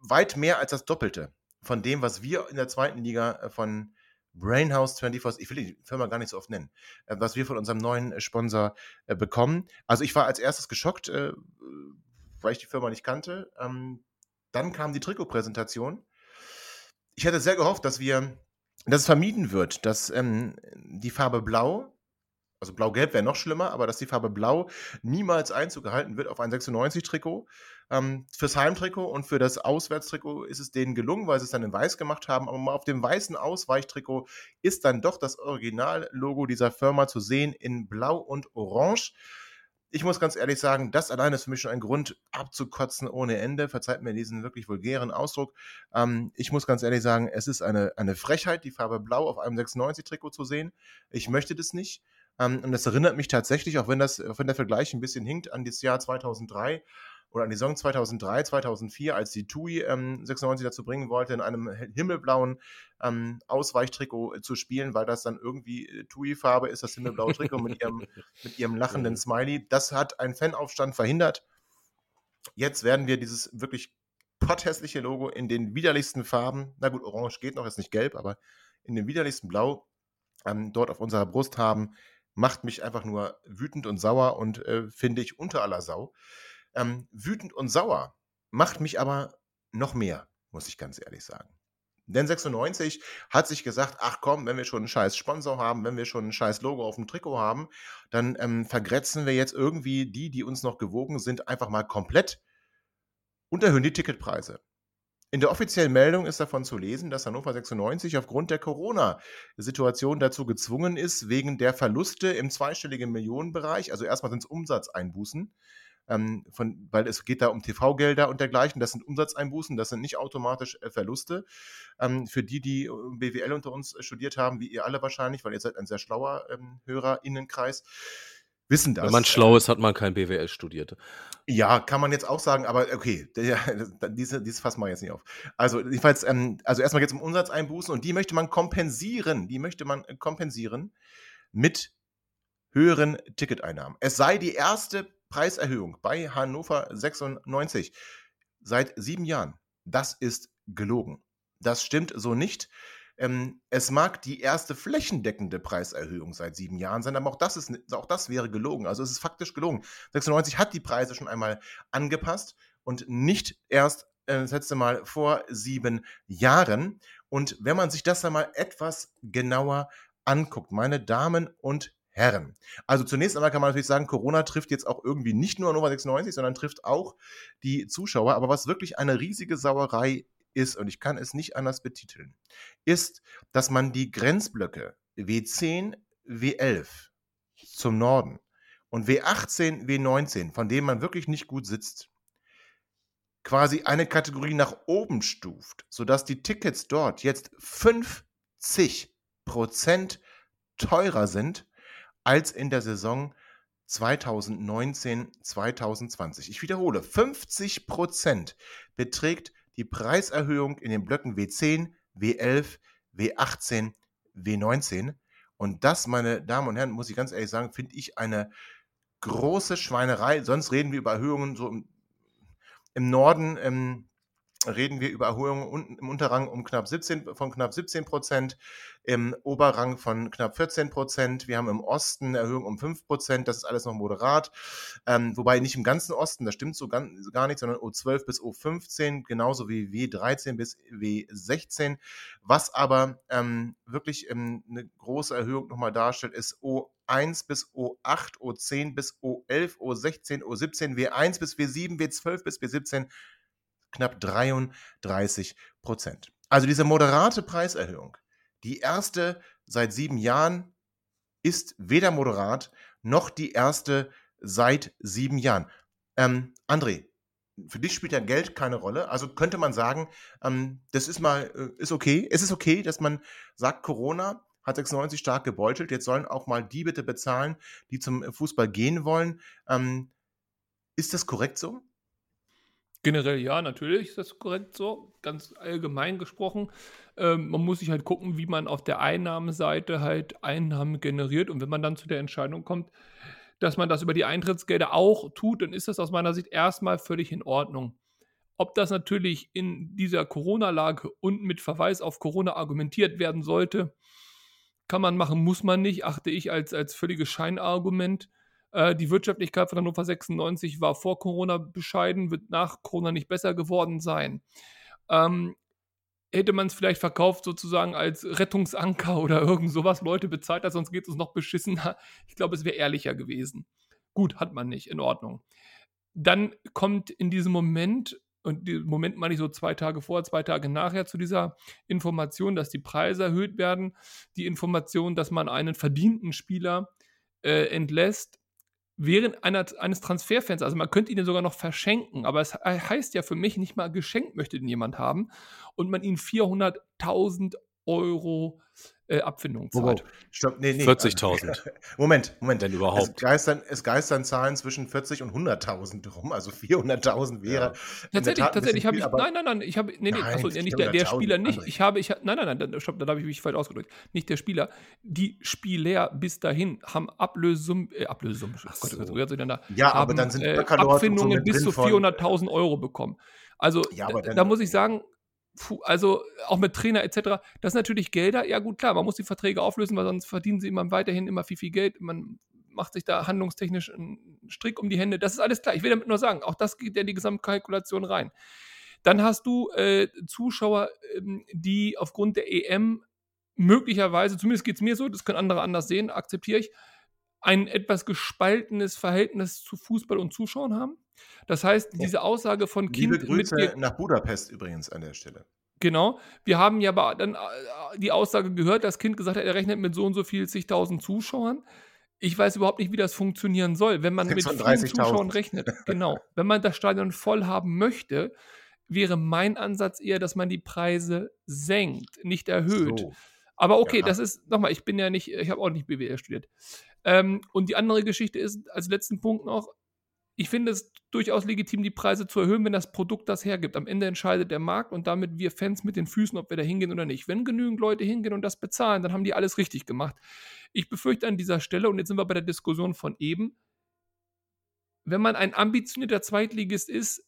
weit mehr als das Doppelte von dem, was wir in der zweiten Liga äh, von Brainhouse 24, ich will die Firma gar nicht so oft nennen, äh, was wir von unserem neuen äh, Sponsor äh, bekommen. Also ich war als erstes geschockt, äh, weil ich die Firma nicht kannte. Ähm, dann kam die Trikotpräsentation. Ich hätte sehr gehofft, dass wir dass es vermieden wird, dass ähm, die Farbe Blau, also Blau-Gelb wäre noch schlimmer, aber dass die Farbe Blau niemals Einzug gehalten wird auf ein 96-Trikot. Ähm, fürs Heimtrikot und für das Auswärtstrikot ist es denen gelungen, weil sie es dann in Weiß gemacht haben. Aber auf dem weißen Ausweichtrikot ist dann doch das Originallogo dieser Firma zu sehen in Blau und Orange. Ich muss ganz ehrlich sagen, das allein ist für mich schon ein Grund abzukotzen ohne Ende. Verzeiht mir diesen wirklich vulgären Ausdruck. Ähm, ich muss ganz ehrlich sagen, es ist eine, eine Frechheit, die Farbe Blau auf einem 96-Trikot zu sehen. Ich möchte das nicht. Ähm, und das erinnert mich tatsächlich, auch wenn, das, auch wenn der Vergleich ein bisschen hinkt, an das Jahr 2003, oder an die Saison 2003, 2004, als die TUI ähm, 96 dazu bringen wollte, in einem himmelblauen ähm, Ausweichtrikot äh, zu spielen, weil das dann irgendwie äh, TUI-Farbe ist, das himmelblaue Trikot mit ihrem, mit ihrem lachenden Smiley. Das hat einen Fanaufstand verhindert. Jetzt werden wir dieses wirklich potthässliche Logo in den widerlichsten Farben, na gut, orange geht noch, ist nicht gelb, aber in dem widerlichsten Blau ähm, dort auf unserer Brust haben, macht mich einfach nur wütend und sauer und äh, finde ich unter aller Sau. Ähm, wütend und sauer macht mich aber noch mehr, muss ich ganz ehrlich sagen. Denn 96 hat sich gesagt, ach komm, wenn wir schon einen scheiß Sponsor haben, wenn wir schon ein scheiß Logo auf dem Trikot haben, dann ähm, vergrätzen wir jetzt irgendwie die, die uns noch gewogen sind, einfach mal komplett und erhöhen die Ticketpreise. In der offiziellen Meldung ist davon zu lesen, dass Hannover 96 aufgrund der Corona-Situation dazu gezwungen ist, wegen der Verluste im zweistelligen Millionenbereich, also erstmal sind es Umsatzeinbußen, ähm, von, weil es geht da um TV-Gelder und dergleichen. Das sind Umsatzeinbußen, das sind nicht automatisch äh, Verluste. Ähm, für die, die äh, BWL unter uns studiert haben, wie ihr alle wahrscheinlich, weil ihr seid ein sehr schlauer ähm, HörerInnenkreis, wissen das. Wenn man schlau ist, hat man kein BWL studiert. Ja, kann man jetzt auch sagen, aber okay, der, diese, dieses Fass mache ich jetzt nicht auf. Also, jedenfalls, ähm, also erstmal geht es um Umsatzeinbußen und die möchte man kompensieren. Die möchte man kompensieren mit höheren Ticketeinnahmen. Es sei die erste Preiserhöhung bei Hannover 96 seit sieben Jahren. Das ist gelogen. Das stimmt so nicht. Ähm, es mag die erste flächendeckende Preiserhöhung seit sieben Jahren sein, aber auch das, ist, auch das wäre gelogen. Also es ist faktisch gelogen. 96 hat die Preise schon einmal angepasst und nicht erst äh, das letzte Mal vor sieben Jahren. Und wenn man sich das einmal etwas genauer anguckt, meine Damen und Herren. Also zunächst einmal kann man natürlich sagen, Corona trifft jetzt auch irgendwie nicht nur Nova 96, sondern trifft auch die Zuschauer. Aber was wirklich eine riesige Sauerei ist, und ich kann es nicht anders betiteln, ist, dass man die Grenzblöcke W10, W11 zum Norden und W18, W19, von denen man wirklich nicht gut sitzt, quasi eine Kategorie nach oben stuft, sodass die Tickets dort jetzt 50 Prozent teurer sind als in der Saison 2019, 2020. Ich wiederhole, 50 Prozent beträgt die Preiserhöhung in den Blöcken W10, W11, W18, W19. Und das, meine Damen und Herren, muss ich ganz ehrlich sagen, finde ich eine große Schweinerei. Sonst reden wir über Erhöhungen so im, im Norden, im reden wir über Erhöhungen im Unterrang um knapp 17, von knapp 17 Prozent, im Oberrang von knapp 14 Prozent. Wir haben im Osten eine Erhöhung um 5 Prozent, das ist alles noch moderat. Ähm, wobei nicht im ganzen Osten, das stimmt so gar, gar nicht, sondern O12 bis O15, genauso wie W13 bis W16. Was aber ähm, wirklich ähm, eine große Erhöhung nochmal darstellt, ist O1 bis O8, O10 bis O11, O16, O17, W1 bis W7, W12 bis W17 knapp 33 Prozent. Also diese moderate Preiserhöhung, die erste seit sieben Jahren, ist weder moderat noch die erste seit sieben Jahren. Ähm, André, für dich spielt ja Geld keine Rolle. Also könnte man sagen, ähm, das ist mal, äh, ist okay. Es ist okay, dass man sagt, Corona hat 96 stark gebeutelt. Jetzt sollen auch mal die bitte bezahlen, die zum Fußball gehen wollen. Ähm, ist das korrekt so? Generell ja, natürlich ist das korrekt so, ganz allgemein gesprochen. Ähm, man muss sich halt gucken, wie man auf der Einnahmenseite halt Einnahmen generiert. Und wenn man dann zu der Entscheidung kommt, dass man das über die Eintrittsgelder auch tut, dann ist das aus meiner Sicht erstmal völlig in Ordnung. Ob das natürlich in dieser Corona-Lage und mit Verweis auf Corona argumentiert werden sollte, kann man machen, muss man nicht, achte ich als, als völliges Scheinargument. Äh, die Wirtschaftlichkeit von Hannover 96 war vor Corona bescheiden, wird nach Corona nicht besser geworden sein. Ähm, hätte man es vielleicht verkauft sozusagen als Rettungsanker oder irgend sowas, Leute bezahlt das, sonst geht es uns noch beschissener. Ich glaube, es wäre ehrlicher gewesen. Gut, hat man nicht, in Ordnung. Dann kommt in diesem Moment, und den Moment meine ich so zwei Tage vor, zwei Tage nachher zu dieser Information, dass die Preise erhöht werden, die Information, dass man einen verdienten Spieler äh, entlässt, während einer, eines Transferfans, also man könnte ihn sogar noch verschenken, aber es heißt ja für mich nicht mal geschenkt möchte den jemand haben und man ihn 400.000 Euro äh, Abfindung zahlt. Stopp, nee, nee. 40.000. Moment, Moment. Wenn Es überhaupt. geistern, es geistern Zahlen zwischen 40 und 100.000 rum, also 400.000 wäre. der Tatsächlich, tatsächlich habe ich, aber- nein, nein, nein, ich habe, nee, nee, Nein, achso, ja, nicht der, der 400.000, Spieler nicht, André. ich habe, ich, nein, nein, nein, dann, stopp, dann habe ich mich falsch ausgedrückt. Nicht der Spieler, die Spieler bis dahin haben Ablösesummen, äh, Ablösesummen, oh Gott, so. Gott, Gott, durcheinander, Ja, aber haben, dann sind äh, Abfindungen bis zu von- 400.000 Euro bekommen. Also, Ja, aber da, dann- da muss ich sagen, also auch mit Trainer etc., das sind natürlich Gelder, ja gut, klar, man muss die Verträge auflösen, weil sonst verdienen sie immer weiterhin immer viel, viel Geld. Man macht sich da handlungstechnisch einen Strick um die Hände. Das ist alles klar. Ich will damit nur sagen, auch das geht ja in die Gesamtkalkulation rein. Dann hast du äh, Zuschauer, ähm, die aufgrund der EM möglicherweise, zumindest geht es mir so, das können andere anders sehen, akzeptiere ich, ein etwas gespaltenes Verhältnis zu Fußball und Zuschauern haben. Das heißt, diese Aussage von Liebe Kind mit Grüße wir, nach Budapest übrigens an der Stelle. Genau. Wir haben ja dann äh, die Aussage gehört, das Kind gesagt hat, er rechnet mit so und so viel zigtausend Zuschauern. Ich weiß überhaupt nicht, wie das funktionieren soll, wenn man mit vielen 36.000. Zuschauern rechnet. Genau. Wenn man das Stadion voll haben möchte, wäre mein Ansatz eher, dass man die Preise senkt, nicht erhöht. So. Aber okay, Ja. das ist, nochmal, ich bin ja nicht, ich habe auch nicht BWL studiert. Ähm, und die andere Geschichte ist, als letzten Punkt noch, ich finde es durchaus legitim, die Preise zu erhöhen, wenn das Produkt das hergibt. Am Ende entscheidet der Markt und damit wir Fans mit den Füßen, ob wir da hingehen oder nicht. Wenn genügend Leute hingehen und das bezahlen, dann haben die alles richtig gemacht. Ich befürchte an dieser Stelle, und jetzt sind wir bei der Diskussion von eben, wenn man ein ambitionierter Zweitligist ist,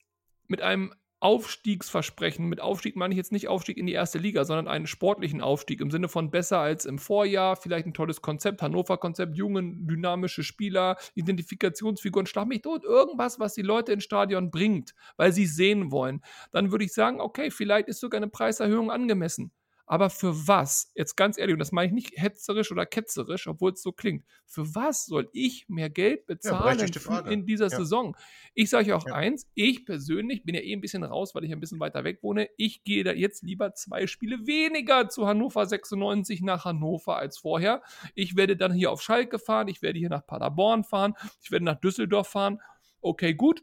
mit einem Aufstiegsversprechen, mit Aufstieg meine ich jetzt nicht Aufstieg in die erste Liga, sondern einen sportlichen Aufstieg im Sinne von besser als im Vorjahr, vielleicht ein tolles Konzept, Hannover-Konzept, jungen, dynamische Spieler, Identifikationsfiguren, schlag mich tot, irgendwas, was die Leute ins Stadion bringt, weil sie sehen wollen. Dann würde ich sagen, okay, vielleicht ist sogar eine Preiserhöhung angemessen. Aber für was? Jetzt ganz ehrlich, und das meine ich nicht hetzerisch oder ketzerisch, obwohl es so klingt. Für was soll ich mehr Geld bezahlen Frage. in dieser Ja. Saison? Ich sage ja auch Ja. eins, ich persönlich bin ja eh ein bisschen raus, weil ich ein bisschen weiter weg wohne. Ich gehe da jetzt lieber zwei Spiele weniger zu Hannover 96 nach Hannover als vorher. Ich werde dann hier auf Schalke fahren, ich werde hier nach Paderborn fahren, ich werde nach Düsseldorf fahren. Okay, gut.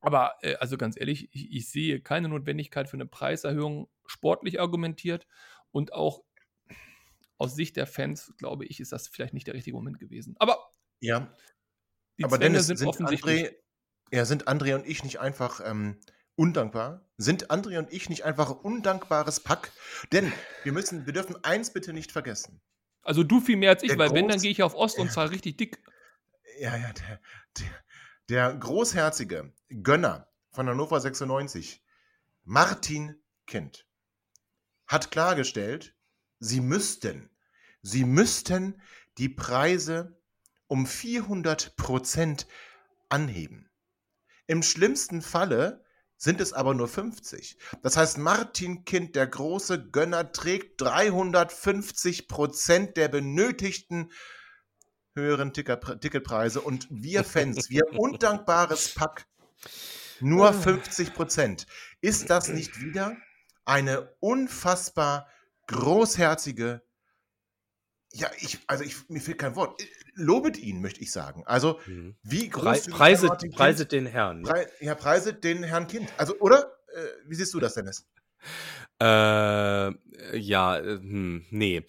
Aber äh, also ganz ehrlich, ich, ich sehe keine Notwendigkeit für eine Preiserhöhung sportlich argumentiert und auch aus Sicht der Fans, glaube ich, ist das vielleicht nicht der richtige Moment gewesen. Aber Ja, die aber Zwänge Dennis, sind, sind offensichtlich. André, ja, sind André und ich nicht einfach ähm, undankbar? Sind André und ich nicht einfach undankbares Pack? Denn wir müssen, wir dürfen eins bitte nicht vergessen. Also du viel mehr als ich, Der weil wenn, dann Groß- gehe ich auf Ost und zahle richtig dick. Ja, ja, der, der, der großherzige Gönner von Hannover 96, Martin Kind, hat klargestellt, sie müssten, sie müssten die Preise um 400 Prozent anheben. Im schlimmsten Falle sind es aber nur 50. Das heißt, Martin Kind, der große Gönner, trägt 350 Prozent der benötigten höheren Ticketpreise und wir Fans, wir undankbares Pack, nur 50 Prozent. Ist das nicht wieder eine unfassbar großherzige, ja, ich, also ich, mir fehlt kein Wort, lobet ihn, möchte ich sagen. Also, Mhm. wie Pre groß preiset, preiset den Herrn. Ne? Prei ja, preiset den Herrn Kind. Also, oder? Äh, wie siehst du das, Dennis? Äh, ja, äh, hm, nee.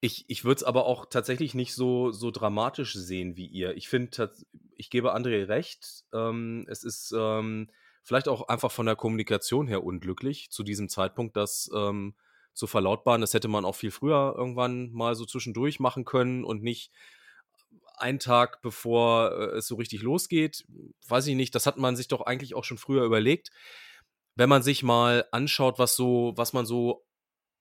Ich, ich würde es aber auch tatsächlich nicht so, so dramatisch sehen wie ihr. Ich finde, ich gebe André recht. Ähm, es ist ähm, vielleicht auch einfach von der Kommunikation her unglücklich, zu diesem Zeitpunkt das ähm, zu verlautbaren. Das hätte man auch viel früher irgendwann mal so zwischendurch machen können und nicht einen Tag bevor äh, es so richtig losgeht. Weiß ich nicht, das hat man sich doch eigentlich auch schon früher überlegt wenn man sich mal anschaut, was so, was man so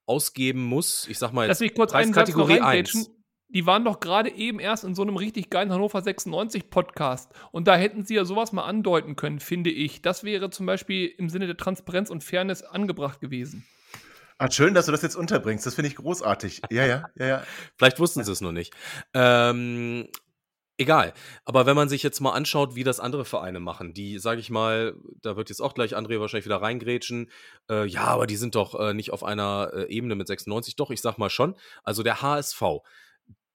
ausgeben muss, ich sag mal Lass jetzt mich kurz Preiskategorie reingrätschen. 1. Die waren doch gerade eben erst in so einem richtig geilen Hannover 96 Podcast. Und da hätten sie ja sowas mal andeuten können, finde ich. Das wäre zum Beispiel im Sinne der Transparenz und Fairness angebracht gewesen. Ah, schön, dass du das jetzt unterbringst. Das finde ich großartig. Ja, ja, ja, ja. Vielleicht wussten sie es noch nicht. Ähm, egal. Aber wenn man sich jetzt mal anschaut, wie das andere Vereine machen, die, sage ich mal, da wird jetzt auch gleich André wahrscheinlich wieder reingrätschen, äh, ja, aber die sind doch äh, nicht auf einer äh, Ebene mit 96. Doch, ich sag mal schon. Also der HSV,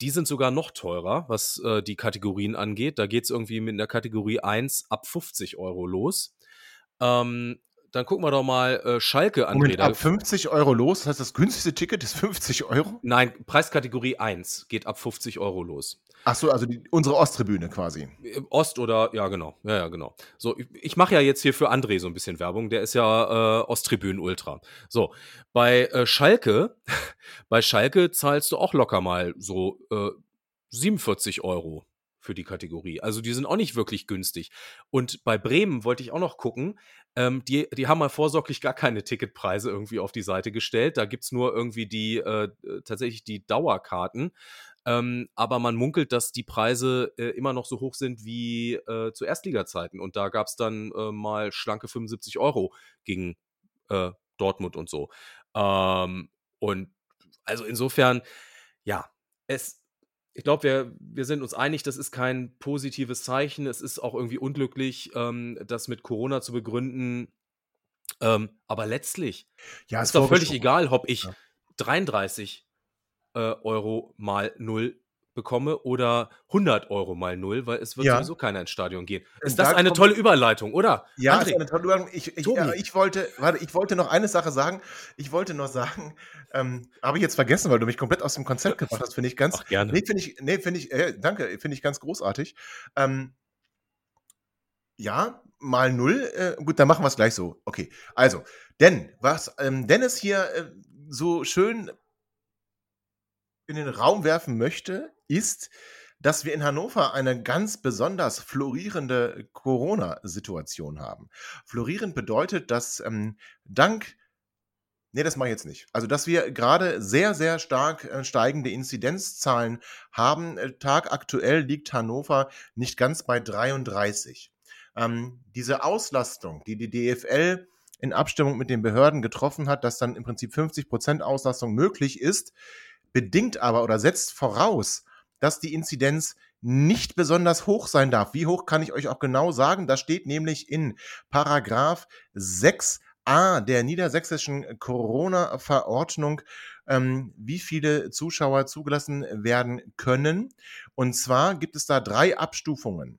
die sind sogar noch teurer, was äh, die Kategorien angeht. Da geht es irgendwie mit der Kategorie 1 ab 50 Euro los. Ähm, dann gucken wir doch mal äh, Schalke, André. Moment, ab 50 Euro los, das heißt, das günstigste Ticket ist 50 Euro? Nein, Preiskategorie 1 geht ab 50 Euro los. Ach so, also die, unsere Osttribüne quasi. Äh, Ost oder, ja, genau. Ja, ja, genau. So, ich, ich mache ja jetzt hier für André so ein bisschen Werbung. Der ist ja äh, Osttribünen-Ultra. So, bei äh, Schalke, bei Schalke zahlst du auch locker mal so äh, 47 Euro für die Kategorie. Also die sind auch nicht wirklich günstig. Und bei Bremen wollte ich auch noch gucken. Ähm, die, die haben mal vorsorglich gar keine Ticketpreise irgendwie auf die Seite gestellt. Da gibt's nur irgendwie die äh, tatsächlich die Dauerkarten. Ähm, aber man munkelt, dass die Preise äh, immer noch so hoch sind wie äh, zu Erstliga-Zeiten. Und da gab's dann äh, mal schlanke 75 Euro gegen äh, Dortmund und so. Ähm, und also insofern, ja, es, ich glaube, wir, wir sind uns einig, das ist kein positives Zeichen. Es ist auch irgendwie unglücklich, ähm, das mit Corona zu begründen. Ähm, aber letztlich Ja, ist doch völlig egal, ob ich Ja. 33 äh, Euro mal 0 bekomme oder 100 Euro mal 0, weil es wird Ja. sowieso keiner ins Stadion gehen. Ist das da eine tolle Überleitung, oder? Ja, André, ist eine tolle Überlegung. Ich, ich, äh, ich wollte, warte, ich wollte noch eine Sache sagen. Ich wollte noch sagen, ähm, habe ich jetzt vergessen, weil du mich komplett aus dem Konzept gebracht hast, finde ich ganz. Ach, gerne. Nee, finde ich, nee, finde ich, äh, danke, finde ich ganz großartig. Ähm, ja, mal null. Äh, gut, dann machen wir es gleich so. Okay. Also, denn, was ähm, Dennis hier äh, so schön in den Raum werfen möchte, ist, dass wir in Hannover eine ganz besonders florierende Corona-Situation haben. Florierend bedeutet, dass ähm, dank Nee, das mache ich jetzt nicht. Also, dass wir gerade sehr, sehr stark äh, steigende Inzidenzzahlen haben. Äh, Tagaktuell liegt Hannover nicht ganz bei 33. Ähm, diese Auslastung, die die DFL in Abstimmung mit den Behörden getroffen hat, dass dann im Prinzip 50 Prozent Auslastung möglich ist, bedingt aber oder setzt voraus, dass die Inzidenz nicht besonders hoch sein darf. Wie hoch kann ich euch auch genau sagen? Das steht nämlich in Paragraph 6a der niedersächsischen Corona-Verordnung, ähm, wie viele Zuschauer zugelassen werden können. Und zwar gibt es da drei Abstufungen.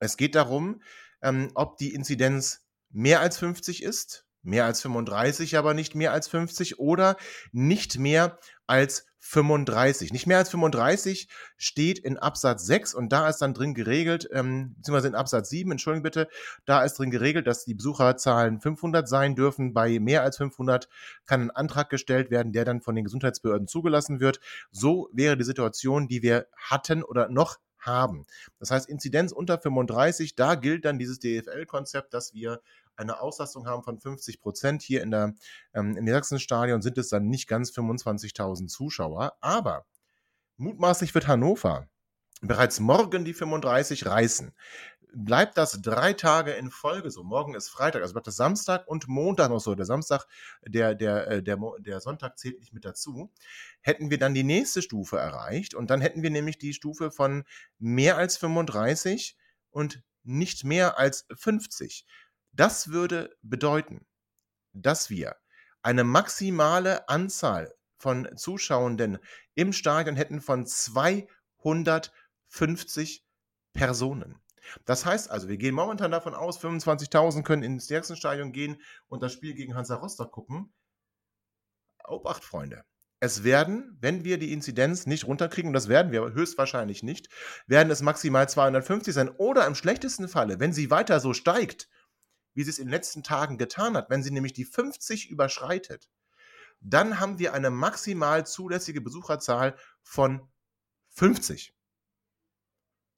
Es geht darum, ähm, ob die Inzidenz mehr als 50 ist, mehr als 35, aber nicht mehr als 50 oder nicht mehr als 35. Nicht mehr als 35 steht in Absatz 6 und da ist dann drin geregelt, ähm, beziehungsweise in Absatz 7, entschuldigen bitte, da ist drin geregelt, dass die Besucherzahlen 500 sein dürfen. Bei mehr als 500 kann ein Antrag gestellt werden, der dann von den Gesundheitsbehörden zugelassen wird. So wäre die Situation, die wir hatten oder noch haben. Das heißt, Inzidenz unter 35, da gilt dann dieses DFL-Konzept, dass wir eine Auslastung haben von 50 Prozent. Hier in der, ähm, im Sachsenstadion sind es dann nicht ganz 25.000 Zuschauer, aber mutmaßlich wird Hannover bereits morgen die 35 reißen. Bleibt das drei Tage in Folge so, morgen ist Freitag, also bleibt das Samstag und Montag noch so, der Samstag, der, der, äh, der, der Sonntag zählt nicht mit dazu, hätten wir dann die nächste Stufe erreicht und dann hätten wir nämlich die Stufe von mehr als 35 und nicht mehr als 50. Das würde bedeuten, dass wir eine maximale Anzahl von Zuschauenden im Stadion hätten von 250 Personen. Das heißt also, wir gehen momentan davon aus, 25.000 können ins Stadion gehen und das Spiel gegen Hansa Rostock gucken. Obacht, Freunde. Es werden, wenn wir die Inzidenz nicht runterkriegen, und das werden wir höchstwahrscheinlich nicht, werden es maximal 250 sein. Oder im schlechtesten Falle, wenn sie weiter so steigt, wie sie es in den letzten Tagen getan hat, wenn sie nämlich die 50 überschreitet, dann haben wir eine maximal zulässige Besucherzahl von 50.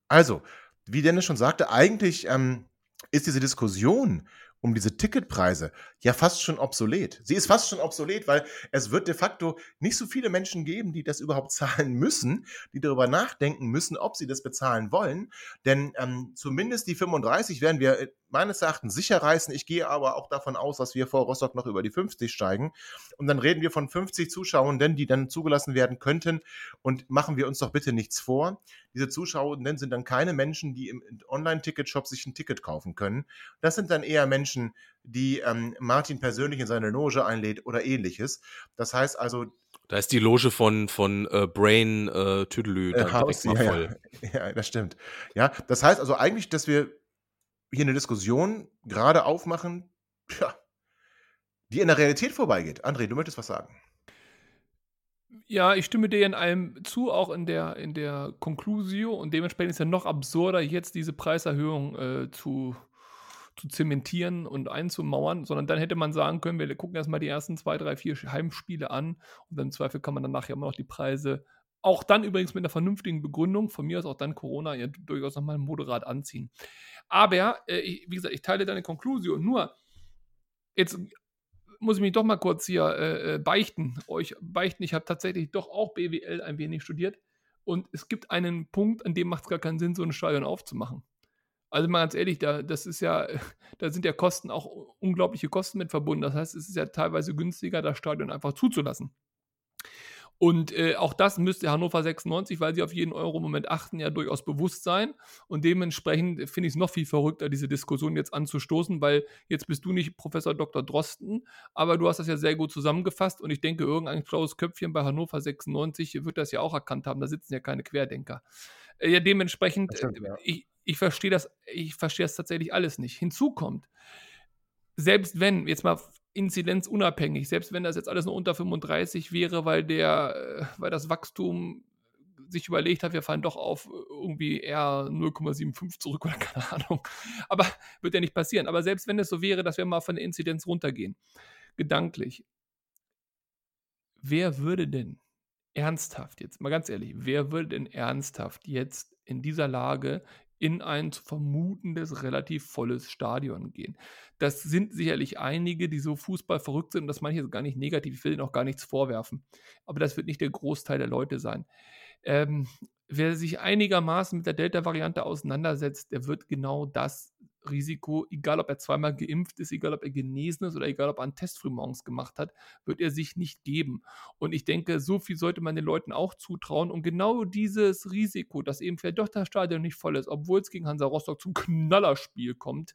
Also, wie Dennis schon sagte, eigentlich ähm, ist diese Diskussion um diese Ticketpreise ja fast schon obsolet. Sie ist fast schon obsolet, weil es wird de facto nicht so viele Menschen geben, die das überhaupt zahlen müssen, die darüber nachdenken müssen, ob sie das bezahlen wollen. Denn ähm, zumindest die 35 werden wir äh, meines Erachtens sicher reißen. Ich gehe aber auch davon aus, dass wir vor Rostock noch über die 50 steigen. Und dann reden wir von 50 Zuschauenden, die dann zugelassen werden könnten. Und machen wir uns doch bitte nichts vor. Diese Zuschauenden sind dann keine Menschen, die im Online-Ticket-Shop sich ein Ticket kaufen können. Das sind dann eher Menschen, die ähm, Martin persönlich in seine Loge einlädt oder ähnliches. Das heißt also, Da ist die Loge von, von äh, Brain äh, Tüdelü äh, Haus, direkt mal voll. ja, ja, das stimmt. Ja, das heißt also eigentlich, dass wir hier eine Diskussion gerade aufmachen, ja, die in der Realität vorbeigeht. André, du möchtest was sagen? Ja, ich stimme dir in allem zu, auch in der, in der Conclusio. Und dementsprechend ist ja noch absurder, jetzt diese Preiserhöhung äh, zu, zu zementieren und einzumauern, sondern dann hätte man sagen können, wir gucken erstmal die ersten zwei, drei, vier Heimspiele an und im Zweifel kann man dann nachher immer noch die Preise, auch dann übrigens mit einer vernünftigen Begründung, von mir aus auch dann Corona, ja durchaus nochmal moderat anziehen. Aber, äh, ich, wie gesagt, ich teile deine Konklusion, nur jetzt muss ich mich doch mal kurz hier äh, äh beichten, euch beichten, ich habe tatsächlich doch auch BWL ein wenig studiert und es gibt einen Punkt, an dem macht es gar keinen Sinn, so ein Stadion aufzumachen. Also mal ganz ehrlich, da, das ist ja, da sind ja Kosten auch unglaubliche Kosten mit verbunden. Das heißt, es ist ja teilweise günstiger, das Stadion einfach zuzulassen. Und äh, auch das müsste Hannover 96, weil sie auf jeden Euro im Moment achten, ja durchaus bewusst sein. Und dementsprechend finde ich es noch viel verrückter, diese Diskussion jetzt anzustoßen, weil jetzt bist du nicht Professor Dr. Drosten, aber du hast das ja sehr gut zusammengefasst und ich denke, irgendein schlaues Köpfchen bei Hannover 96 wird das ja auch erkannt haben. Da sitzen ja keine Querdenker. Äh, ja, dementsprechend, stimmt, ja. ich, ich verstehe das, ich verstehe das tatsächlich alles nicht. Hinzu kommt, selbst wenn, jetzt mal inzidenzunabhängig, selbst wenn das jetzt alles nur unter 35 wäre, weil der, äh, weil das Wachstum sich überlegt hat, wir fallen doch auf irgendwie eher 0,75 zurück oder keine Ahnung. Aber wird ja nicht passieren. Aber selbst wenn es so wäre, dass wir mal von der Inzidenz runtergehen, gedanklich, wer würde denn ernsthaft jetzt, mal ganz ehrlich, wer würde denn ernsthaft jetzt in dieser Lage in ein zu vermutendes, relativ volles Stadion gehen. Das sind sicherlich einige, die so Fußball verrückt sind und das jetzt gar nicht negativ, ich will ihnen auch gar nichts vorwerfen. Aber das wird nicht der Großteil der Leute sein. Ähm, wer sich einigermaßen mit der Delta-Variante auseinandersetzt, der wird genau das Risiko, egal ob er zweimal geimpft ist, egal ob er genesen ist oder egal ob er einen Test frühmorgens gemacht hat, wird er sich nicht geben. Und ich denke, so viel sollte man den Leuten auch zutrauen. Und genau dieses Risiko, dass eben vielleicht doch das Stadion nicht voll ist, obwohl es gegen Hansa Rostock zum Knallerspiel kommt,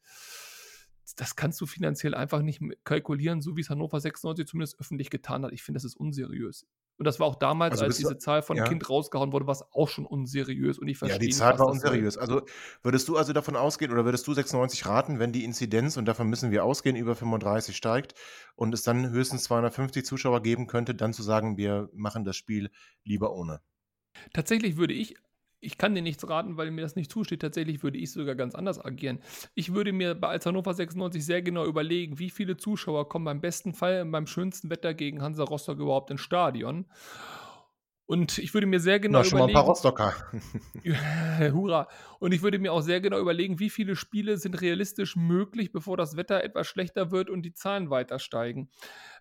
das kannst du finanziell einfach nicht kalkulieren, so wie es Hannover 96 zumindest öffentlich getan hat. Ich finde, das ist unseriös. Und das war auch damals, also als diese Zahl von ja. Kind rausgehauen wurde, war es auch schon unseriös. Und ich verstehe Ja, die Zahl war unseriös. Also würdest du also davon ausgehen oder würdest du 96 raten, wenn die Inzidenz, und davon müssen wir ausgehen, über 35 steigt und es dann höchstens 250 Zuschauer geben könnte, dann zu sagen, wir machen das Spiel lieber ohne? Tatsächlich würde ich ich kann dir nichts raten, weil mir das nicht zusteht. Tatsächlich würde ich sogar ganz anders agieren. Ich würde mir bei als Hannover 96 sehr genau überlegen, wie viele Zuschauer kommen beim besten Fall beim schönsten Wetter gegen Hansa Rostock überhaupt ins Stadion. Und ich würde mir sehr genau Na, schon überlegen. Mal ein paar Rostocker. hurra. Und ich würde mir auch sehr genau überlegen, wie viele Spiele sind realistisch möglich, bevor das Wetter etwas schlechter wird und die Zahlen weiter steigen.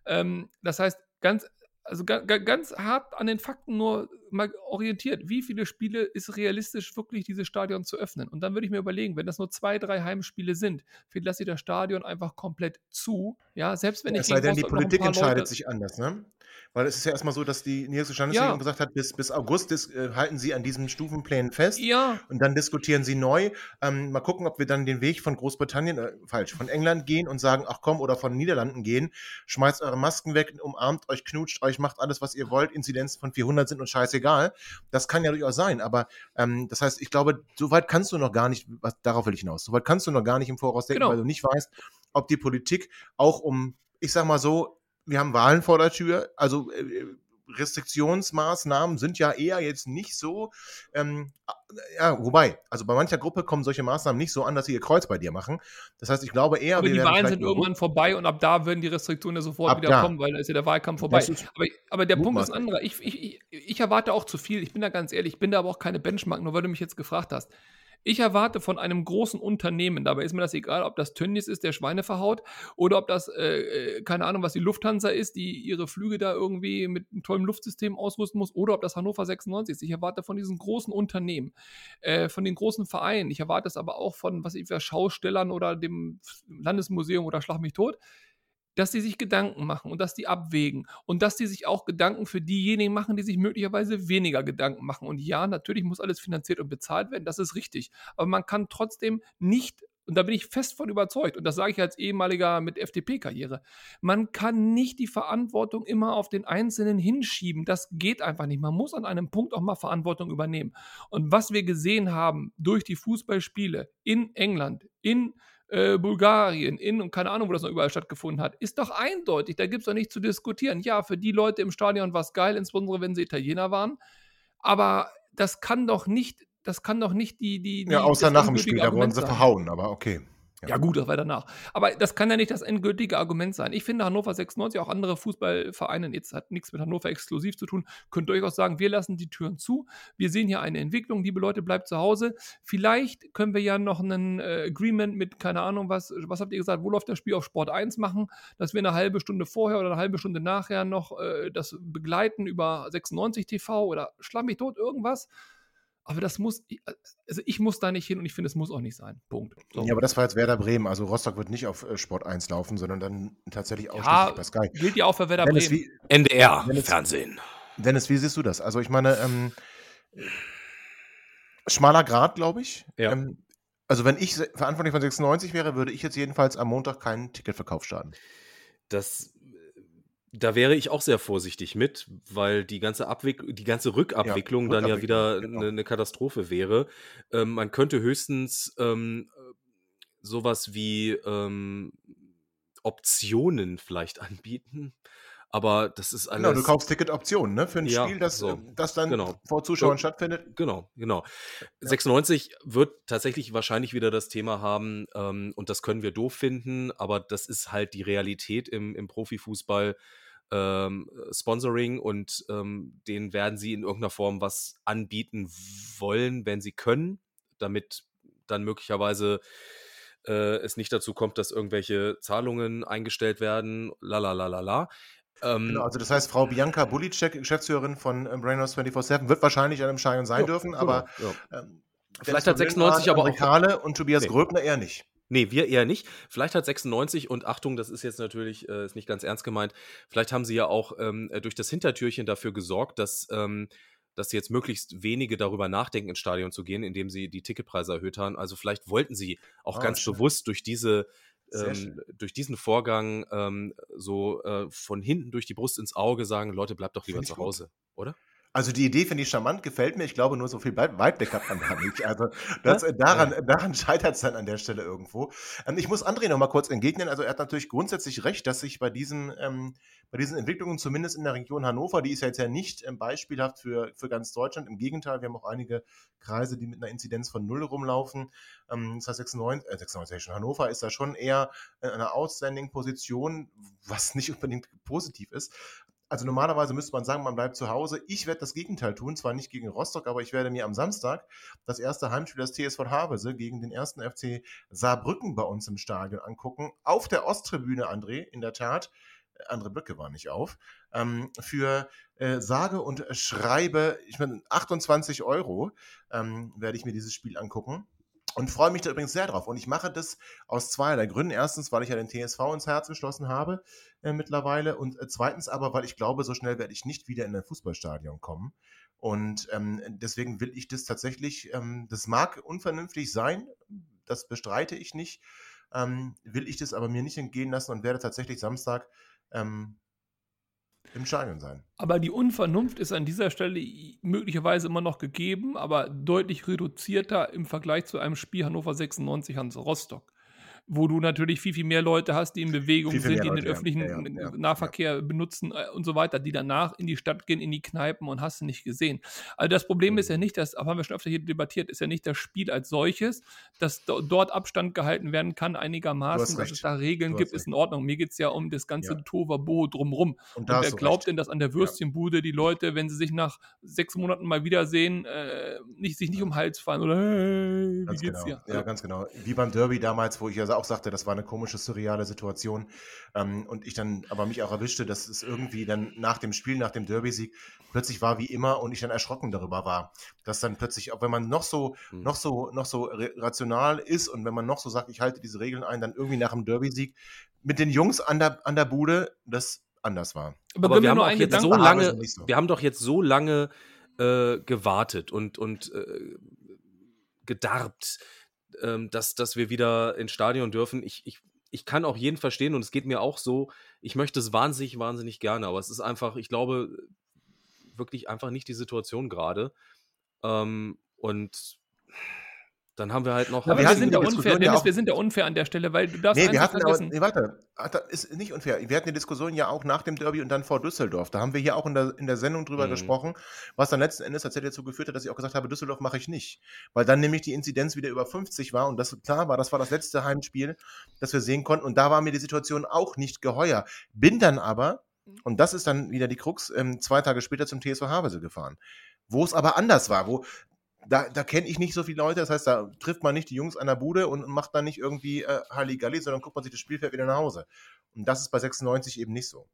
Ähm, das heißt, ganz also ga, ga, ganz hart an den Fakten nur mal orientiert. Wie viele Spiele ist realistisch, wirklich dieses Stadion zu öffnen? Und dann würde ich mir überlegen, wenn das nur zwei, drei Heimspiele sind, vielleicht lasse ich das Stadion einfach komplett zu. Ja, selbst wenn ich. Es sei denn, die Politik entscheidet Leute sich anders, ne? Weil es ist ja erstmal so, dass die niedersächsische Landesregierung ja. gesagt hat, bis, bis August dis, äh, halten sie an diesen Stufenplänen fest. Ja. Und dann diskutieren sie neu. Ähm, mal gucken, ob wir dann den Weg von Großbritannien, äh, falsch, von England gehen und sagen, ach komm, oder von Niederlanden gehen. Schmeißt eure Masken weg, umarmt euch, knutscht euch, macht alles, was ihr wollt. Inzidenzen von 400 sind uns scheißegal. Das kann ja durchaus sein. Aber ähm, das heißt, ich glaube, so weit kannst du noch gar nicht, was, darauf will ich hinaus, so weit kannst du noch gar nicht im Voraus denken, genau. weil du nicht weißt, ob die Politik auch um, ich sag mal so, wir haben Wahlen vor der Tür, also äh, Restriktionsmaßnahmen sind ja eher jetzt nicht so, ähm, ja, wobei, also bei mancher Gruppe kommen solche Maßnahmen nicht so an, dass sie ihr Kreuz bei dir machen. Das heißt, ich glaube eher. Aber die Wahlen sind irgendwann vorbei und ab da werden die Restriktionen ja sofort wieder da. kommen, weil da ist ja der Wahlkampf vorbei. Aber, aber, der Punkt ist ein anderer. Ich, ich, ich, erwarte auch zu viel. Ich bin da ganz ehrlich, ich bin da aber auch keine Benchmark, nur weil du mich jetzt gefragt hast. Ich erwarte von einem großen Unternehmen, dabei ist mir das egal, ob das Tönnies ist, der Schweine verhaut, oder ob das, äh, äh, keine Ahnung, was die Lufthansa ist, die ihre Flüge da irgendwie mit einem tollen Luftsystem ausrüsten muss, oder ob das Hannover 96 ist. Ich erwarte von diesen großen Unternehmen, äh, von den großen Vereinen, ich erwarte es aber auch von, was ich Schaustellern oder dem Landesmuseum oder Schlag mich tot, dass die sich Gedanken machen und dass die abwägen und dass die sich auch Gedanken für diejenigen machen, die sich möglicherweise weniger Gedanken machen. Und ja, natürlich muss alles finanziert und bezahlt werden, das ist richtig. Aber man kann trotzdem nicht und da bin ich fest von überzeugt, und das sage ich als ehemaliger mit FDP-Karriere, man kann nicht die Verantwortung immer auf den Einzelnen hinschieben. Das geht einfach nicht. Man muss an einem Punkt auch mal Verantwortung übernehmen. Und was wir gesehen haben durch die Fußballspiele in England, in äh, Bulgarien, in und keine Ahnung, wo das noch überall stattgefunden hat, ist doch eindeutig. Da gibt es doch nicht zu diskutieren. Ja, für die Leute im Stadion war es geil, insbesondere wenn sie Italiener waren. Aber das kann doch nicht, das kann doch nicht die, die, die Ja, außer nach dem Spiel, da wurden sie verhauen, aber okay. Ja, gut, das war danach. Aber das kann ja nicht das endgültige Argument sein. Ich finde, Hannover 96, auch andere Fußballvereine, jetzt hat nichts mit Hannover exklusiv zu tun, können durchaus sagen, wir lassen die Türen zu. Wir sehen hier eine Entwicklung, liebe Leute, bleibt zu Hause. Vielleicht können wir ja noch ein äh, Agreement mit, keine Ahnung, was, was habt ihr gesagt, wo läuft das Spiel auf Sport 1 machen, dass wir eine halbe Stunde vorher oder eine halbe Stunde nachher noch äh, das begleiten über 96 TV oder schlag mich tot, irgendwas. Aber das muss, also ich muss da nicht hin und ich finde, es muss auch nicht sein. Punkt. So. Ja, aber das war jetzt Werder Bremen. Also Rostock wird nicht auf äh, Sport 1 laufen, sondern dann tatsächlich ausschließlich Ja, bei Sky. gilt ja auch für Werder Dennis, Bremen. wie, NDR, Wenn es- Fernsehen. Dennis, wie siehst du das? Also ich meine, ähm, schmaler Grad, glaube ich. Ja. Ähm, also wenn ich verantwortlich von 96 wäre, würde ich jetzt jedenfalls am Montag keinen Ticketverkauf starten. Das, da wäre ich auch sehr vorsichtig mit, weil die ganze Abwick die ganze Rückabwicklung dann ja wieder eine genau. ne Katastrophe wäre. Ähm, man könnte höchstens ähm, sowas wie ähm, Optionen vielleicht anbieten, aber das ist alles. Genau, du kaufst Ticketoptionen ne, für ein Ja, Spiel, das, so. äh, das dann Genau. vor Zuschauern Ja. stattfindet. Genau, genau. 96 wird tatsächlich wahrscheinlich wieder das Thema haben ähm, und das können wir doof finden, aber das ist halt die Realität im, im Profifußball. Ähm, Sponsoring und ähm, denen werden sie in irgendeiner Form was anbieten wollen, wenn sie können, damit dann möglicherweise äh, es nicht dazu kommt, dass irgendwelche Zahlungen eingestellt werden, la la la la la. Ähm, Genau, also das heißt, Frau Bianca Bulicek, Geschäftsführerin von äh, Brainhouse 24-7, wird wahrscheinlich an einem Stadion sein ja, dürfen, aber ja. ähm, Vielleicht hat von 96 aber auch- und Tobias Nee. Gröbner eher nicht. Nee, wir eher nicht. Vielleicht hat 96 und Achtung, das ist jetzt natürlich äh, ist nicht ganz ernst gemeint. Vielleicht haben sie ja auch ähm, äh, durch das Hintertürchen dafür gesorgt, dass, ähm, dass jetzt möglichst wenige darüber nachdenken, ins Stadion zu gehen, indem sie die Ticketpreise erhöht haben. Also vielleicht wollten sie auch Ah, ganz schön. bewusst durch diese ähm, durch diesen Vorgang ähm, so äh, von hinten durch die Brust ins Auge sagen, Leute, bleibt doch lieber zu gut. Hause, oder? Also die Idee finde ich charmant, gefällt mir. Ich glaube, nur so viel Weit- Weitblick hat man da nicht. Also das, äh, daran, daran scheitert es dann an der Stelle irgendwo. Ähm, ich muss André noch mal kurz entgegnen. Also er hat natürlich grundsätzlich recht, dass sich bei diesen, ähm, bei diesen Entwicklungen, zumindest in der Region Hannover, die ist ja jetzt ja nicht ähm, beispielhaft für, für ganz Deutschland. Im Gegenteil, wir haben auch einige Kreise, die mit einer Inzidenz von null rumlaufen. Ähm, das heißt, 96, äh, 96 schon, Hannover ist da schon eher in einer Outstanding-Position, was nicht unbedingt positiv ist. Also normalerweise müsste man sagen, man bleibt zu Hause. Ich werde das Gegenteil tun, zwar nicht gegen Rostock, aber ich werde mir am Samstag das erste Heimspiel des TSV Havelse gegen den ersten FC Saarbrücken bei uns im Stadion angucken. Auf der Osttribüne, André, in der Tat. Äh, Andere Blöcke war nicht auf. Ähm, für äh, sage und schreibe, ich meine, 28 Euro ähm, werde ich mir dieses Spiel angucken. Und freue mich da übrigens sehr drauf. Und ich mache das aus zweierlei Gründen. Erstens, weil ich ja den TSV ins Herz geschlossen habe äh, mittlerweile. Und äh, zweitens aber, weil ich glaube, so schnell werde ich nicht wieder in ein Fußballstadion kommen. Und ähm, deswegen will ich das tatsächlich, ähm, das mag unvernünftig sein, das bestreite ich nicht, ähm, will ich das aber mir nicht entgehen lassen und werde tatsächlich Samstag ähm, im Stadion sein. Aber die Unvernunft ist an dieser Stelle möglicherweise immer noch gegeben, aber deutlich reduzierter im Vergleich zu einem Spiel Hannover 96 Hans Rostock. Wo du natürlich viel, viel mehr Leute hast, die in Bewegung Viel, viel sind, die den Leute, ja. öffentlichen Ja, ja, ja, Nahverkehr benutzen äh, und so weiter, die danach in die Stadt gehen, in die Kneipen und hast du nicht gesehen. Also das Problem ist ja Mhm. nicht, das haben wir schon öfter hier debattiert, ist ja nicht das Spiel als solches, dass do dort Abstand gehalten werden kann einigermaßen, dass recht. es da Regeln gibt, hast ist in Ordnung. Mir geht es ja um das ganze Ja. Toverbo drumrum. Und Und wer glaubt recht. denn, dass an der Würstchenbude die Leute, wenn sie sich nach sechs Monaten mal wiedersehen, äh, nicht, sich nicht um den Hals fallen oder hey, wie Ganz geht's genau. dir? Ja, ganz genau. Wie beim Derby damals, wo ich also auch sagte, das war eine komische, surreale Situation. Ähm, und ich dann aber mich auch erwischte, dass es irgendwie dann nach dem Spiel, nach dem Derby-Sieg, plötzlich war wie immer und ich dann erschrocken darüber war. Dass dann plötzlich, auch wenn man noch so, Hm. noch so, noch so rational ist und wenn man noch so sagt, ich halte diese Regeln ein, dann irgendwie nach dem Derby-Sieg mit den Jungs an der, an der Bude, das anders war. Aber, Aber wir wir haben auch jetzt so lange, so. wir haben doch jetzt so lange äh, gewartet und, und äh, gedarbt, ähm, dass, dass wir wieder ins Stadion dürfen. Ich, ich, ich kann auch jeden verstehen und es geht mir auch so. Ich möchte es wahnsinnig, wahnsinnig gerne, aber es ist einfach, ich glaube, wirklich einfach nicht die Situation gerade. Ähm, und Dann haben wir halt noch. Aber wir wir, sind ja Diskussion unfair, ja Dennis, auch- wir sind ja unfair an der Stelle, weil du darfst Nee, wir hatten nicht aber, nee, warte, das ist nicht unfair. Wir hatten die Diskussion ja auch nach dem Derby und dann vor Düsseldorf. Da haben wir hier auch in der, in der Sendung drüber Mhm. gesprochen, was dann letzten Endes tatsächlich dazu geführt hat, dass ich auch gesagt habe, Düsseldorf mache ich nicht. Weil dann nämlich die Inzidenz wieder über 50 war und das klar war, das war das letzte Heimspiel, das wir sehen konnten und da war mir die Situation auch nicht geheuer. Bin dann aber, und das ist dann wieder die Krux, ähm, zwei Tage später zum TSV Havelse gefahren. Wo es aber anders war, wo da, da kenne ich nicht so viele Leute, das heißt, da trifft man nicht die Jungs an der Bude und macht dann nicht irgendwie äh, Halligalli, sondern guckt man sich das Spielfeld wieder nach Hause. Und das ist bei 96 eben nicht so.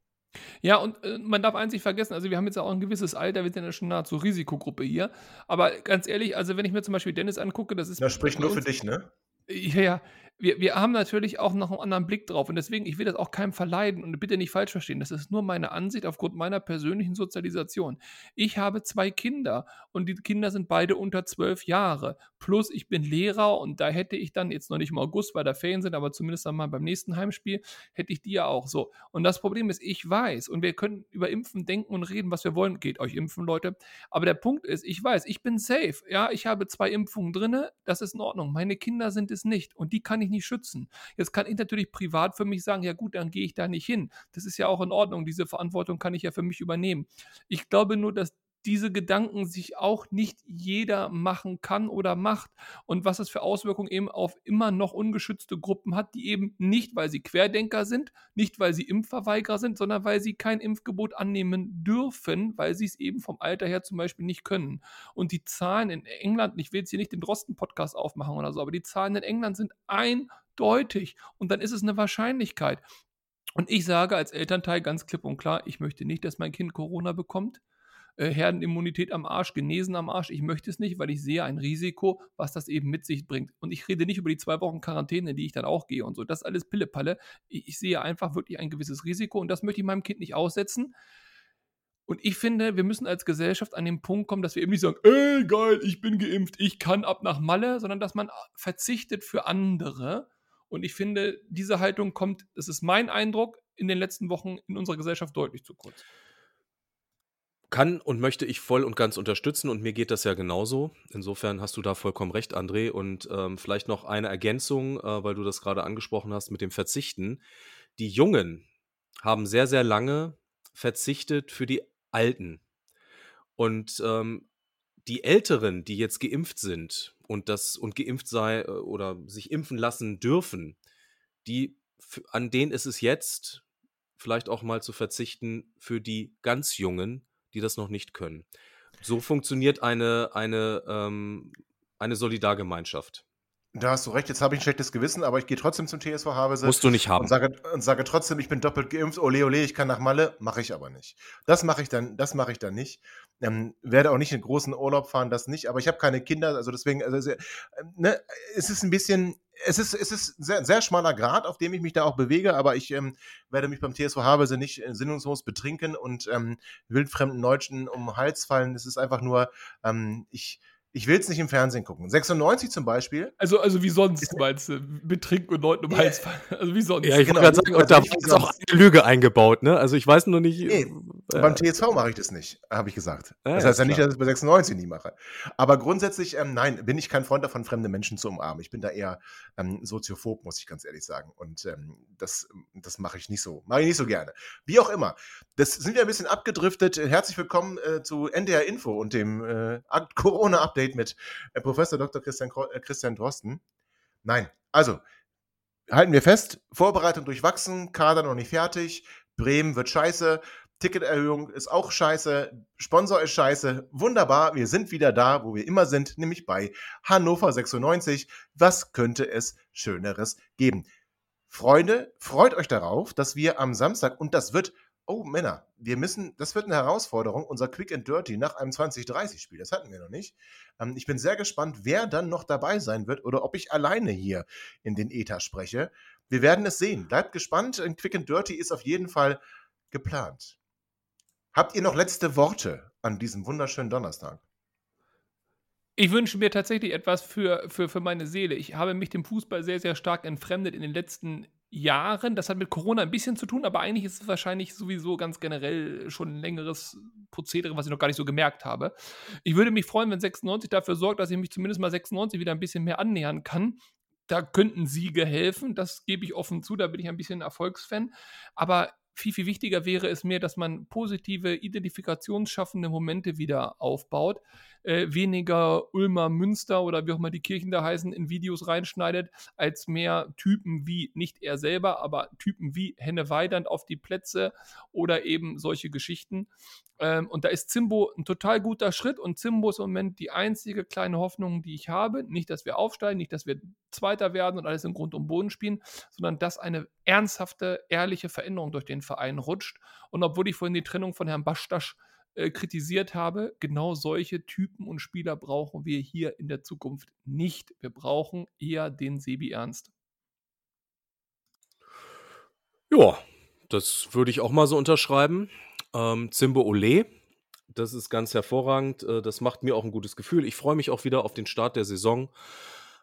Ja, und äh, man darf eins nicht vergessen, also wir haben jetzt ja auch ein gewisses Alter, wir sind ja schon nahezu Risikogruppe hier. Aber ganz ehrlich, also wenn ich mir zum Beispiel Dennis angucke, das ist. Das spricht nur für dich, ne? Ja, ja. Wir, wir haben natürlich auch noch einen anderen Blick drauf und deswegen, ich will das auch keinem verleiden und bitte nicht falsch verstehen. Das ist nur meine Ansicht aufgrund meiner persönlichen Sozialisation. Ich habe zwei Kinder und die Kinder sind beide unter zwölf Jahre. Plus ich bin Lehrer und da hätte ich dann jetzt noch nicht im August, weil da Ferien sind, aber zumindest dann mal beim nächsten Heimspiel hätte ich die ja auch so. Und das Problem ist, ich weiß und wir können über Impfen denken und reden, was wir wollen. Geht euch impfen, Leute. Aber der Punkt ist, ich weiß, ich bin safe. Ja, ich habe zwei Impfungen drinne, das ist in Ordnung. Meine Kinder sind es nicht und die kann ich nicht schützen. Jetzt kann ich natürlich privat für mich sagen, ja gut, dann gehe ich da nicht hin. Das ist ja auch in Ordnung. Diese Verantwortung kann ich ja für mich übernehmen. Ich glaube nur, dass diese Gedanken sich auch nicht jeder machen kann oder macht und was es für Auswirkungen eben auf immer noch ungeschützte Gruppen hat, die eben nicht, weil sie Querdenker sind, nicht weil sie Impfverweigerer sind, sondern weil sie kein Impfgebot annehmen dürfen, weil sie es eben vom Alter her zum Beispiel nicht können. Und die Zahlen in England, ich will jetzt hier nicht den Drosten-Podcast aufmachen oder so, aber die Zahlen in England sind eindeutig und dann ist es eine Wahrscheinlichkeit. Und ich sage als Elternteil ganz klipp und klar, ich möchte nicht, dass mein Kind Corona bekommt. Äh, Herdenimmunität am Arsch, genesen am Arsch. Ich möchte es nicht, weil ich sehe ein Risiko, was das eben mit sich bringt. Und ich rede nicht über die zwei Wochen Quarantäne, in die ich dann auch gehe und so. Das ist alles Pillepalle. Ich, ich sehe einfach wirklich ein gewisses Risiko und das möchte ich meinem Kind nicht aussetzen. Und ich finde, wir müssen als Gesellschaft an den Punkt kommen, dass wir eben nicht sagen, ey, geil, ich bin geimpft, ich kann ab nach Malle, sondern dass man verzichtet für andere. Und ich finde, diese Haltung kommt, das ist mein Eindruck, in den letzten Wochen in unserer Gesellschaft deutlich zu kurz. Kann und möchte ich voll und ganz unterstützen und mir geht das ja genauso. Insofern hast du da vollkommen recht, André. Und ähm, vielleicht noch eine Ergänzung, äh, weil du das gerade angesprochen hast mit dem Verzichten. Die Jungen haben sehr, sehr lange verzichtet für die Alten. Und ähm, die Älteren, die jetzt geimpft sind und das und geimpft sei äh, oder sich impfen lassen dürfen, die an denen ist es jetzt vielleicht auch mal zu verzichten für die ganz Jungen, die das noch nicht können. So funktioniert eine, eine, ähm, eine Solidargemeinschaft. Da hast du recht, jetzt habe ich ein schlechtes Gewissen, aber ich gehe trotzdem zum TSV Havelse. Musst du nicht haben. Und sage, und sage trotzdem, ich bin doppelt geimpft, ole ole, ich kann nach Malle, mache ich aber nicht. Das mache ich dann, das mache ich dann nicht. Ähm, werde auch nicht in großen Urlaub fahren, das nicht, aber ich habe keine Kinder, also deswegen, also, ähm, ne, es ist ein bisschen, es ist, es ist ein sehr, sehr schmaler Grad, auf dem ich mich da auch bewege, aber ich ähm, werde mich beim TSV Havelse nicht äh, sinnungslos betrinken und ähm, wildfremden Deutschen um den Hals fallen. Es ist einfach nur, ähm, ich, ich will es nicht im Fernsehen gucken. 96 zum Beispiel, Also, also wie sonst, meinst du? Betrinken und Leuten um Ja. Hals fallen. Also wie sonst? Ja, ich Genau, wollte gerade sagen, also und da nicht war jetzt auch eine Lüge eingebaut, ne? Also ich weiß nur nicht. Nee, äh, Beim TSV mache ich das nicht, habe ich gesagt. Ja, das ja, heißt ja ist nicht, klar. dass ich es bei 96 nie mache. Aber grundsätzlich, ähm, nein, bin ich kein Freund davon, fremde Menschen zu umarmen. Ich bin da eher ähm, soziophob, muss ich ganz ehrlich sagen. Und ähm, das, das mache ich nicht so. Mache ich nicht so gerne. Wie auch immer. Das sind wir ein bisschen abgedriftet. Herzlich willkommen äh, zu NDR Info und dem äh, Corona-Update mit äh, Professor Dr. Christian, äh, Christian Drosten. Nein, also halten wir fest, Vorbereitung durchwachsen, Kader noch nicht fertig, Bremen wird scheiße, Ticketerhöhung ist auch scheiße, Sponsor ist scheiße, wunderbar, wir sind wieder da, wo wir immer sind, nämlich bei Hannover 96. Was könnte es Schöneres geben? Freunde, freut euch darauf, dass wir am Samstag, und das wird, oh Männer, wir müssen, das wird eine Herausforderung, unser Quick and Dirty nach einem 2030-Spiel, das hatten wir noch nicht. Ähm, ich bin sehr gespannt, wer dann noch dabei sein wird oder ob ich alleine hier in den Ether spreche. Wir werden es sehen. Bleibt gespannt. Ein Quick and Dirty ist auf jeden Fall geplant. Habt ihr noch letzte Worte an diesem wunderschönen Donnerstag? Ich wünsche mir tatsächlich etwas für, für, für meine Seele. Ich habe mich dem Fußball sehr, sehr stark entfremdet in den letzten Jahren. Das hat mit Corona ein bisschen zu tun, aber eigentlich ist es wahrscheinlich sowieso ganz generell schon ein längeres Prozedere, was ich noch gar nicht so gemerkt habe. Ich würde mich freuen, wenn 96 dafür sorgt, dass ich mich zumindest mal 96 wieder ein bisschen mehr annähern kann. Da könnten Siege helfen, das gebe ich offen zu, da bin ich ein bisschen Erfolgsfan. Aber viel, viel wichtiger wäre es mir, dass man positive, identifikationsschaffende Momente wieder aufbaut. Äh, weniger Ulmer Münster oder wie auch immer die Kirchen da heißen, in Videos reinschneidet, als mehr Typen wie, nicht er selber, aber Typen wie Henne Weidand auf die Plätze oder eben solche Geschichten. Ähm, und da ist Zimbo ein total guter Schritt und Zimbo ist im Moment die einzige kleine Hoffnung, die ich habe. Nicht, dass wir aufsteigen, nicht, dass wir Zweiter werden und alles im Grund und Boden spielen, sondern dass eine ernsthafte, ehrliche Veränderung durch den Verein rutscht. Und obwohl ich vorhin die Trennung von Herrn Bastasch äh, kritisiert habe, genau solche Typen und Spieler brauchen wir hier in der Zukunft nicht. Wir brauchen eher den Sebi Ernst. Ja, das würde ich auch mal so unterschreiben. Ähm, Zimbo Ole, das ist ganz hervorragend. Äh, das macht mir auch ein gutes Gefühl. Ich freue mich auch wieder auf den Start der Saison.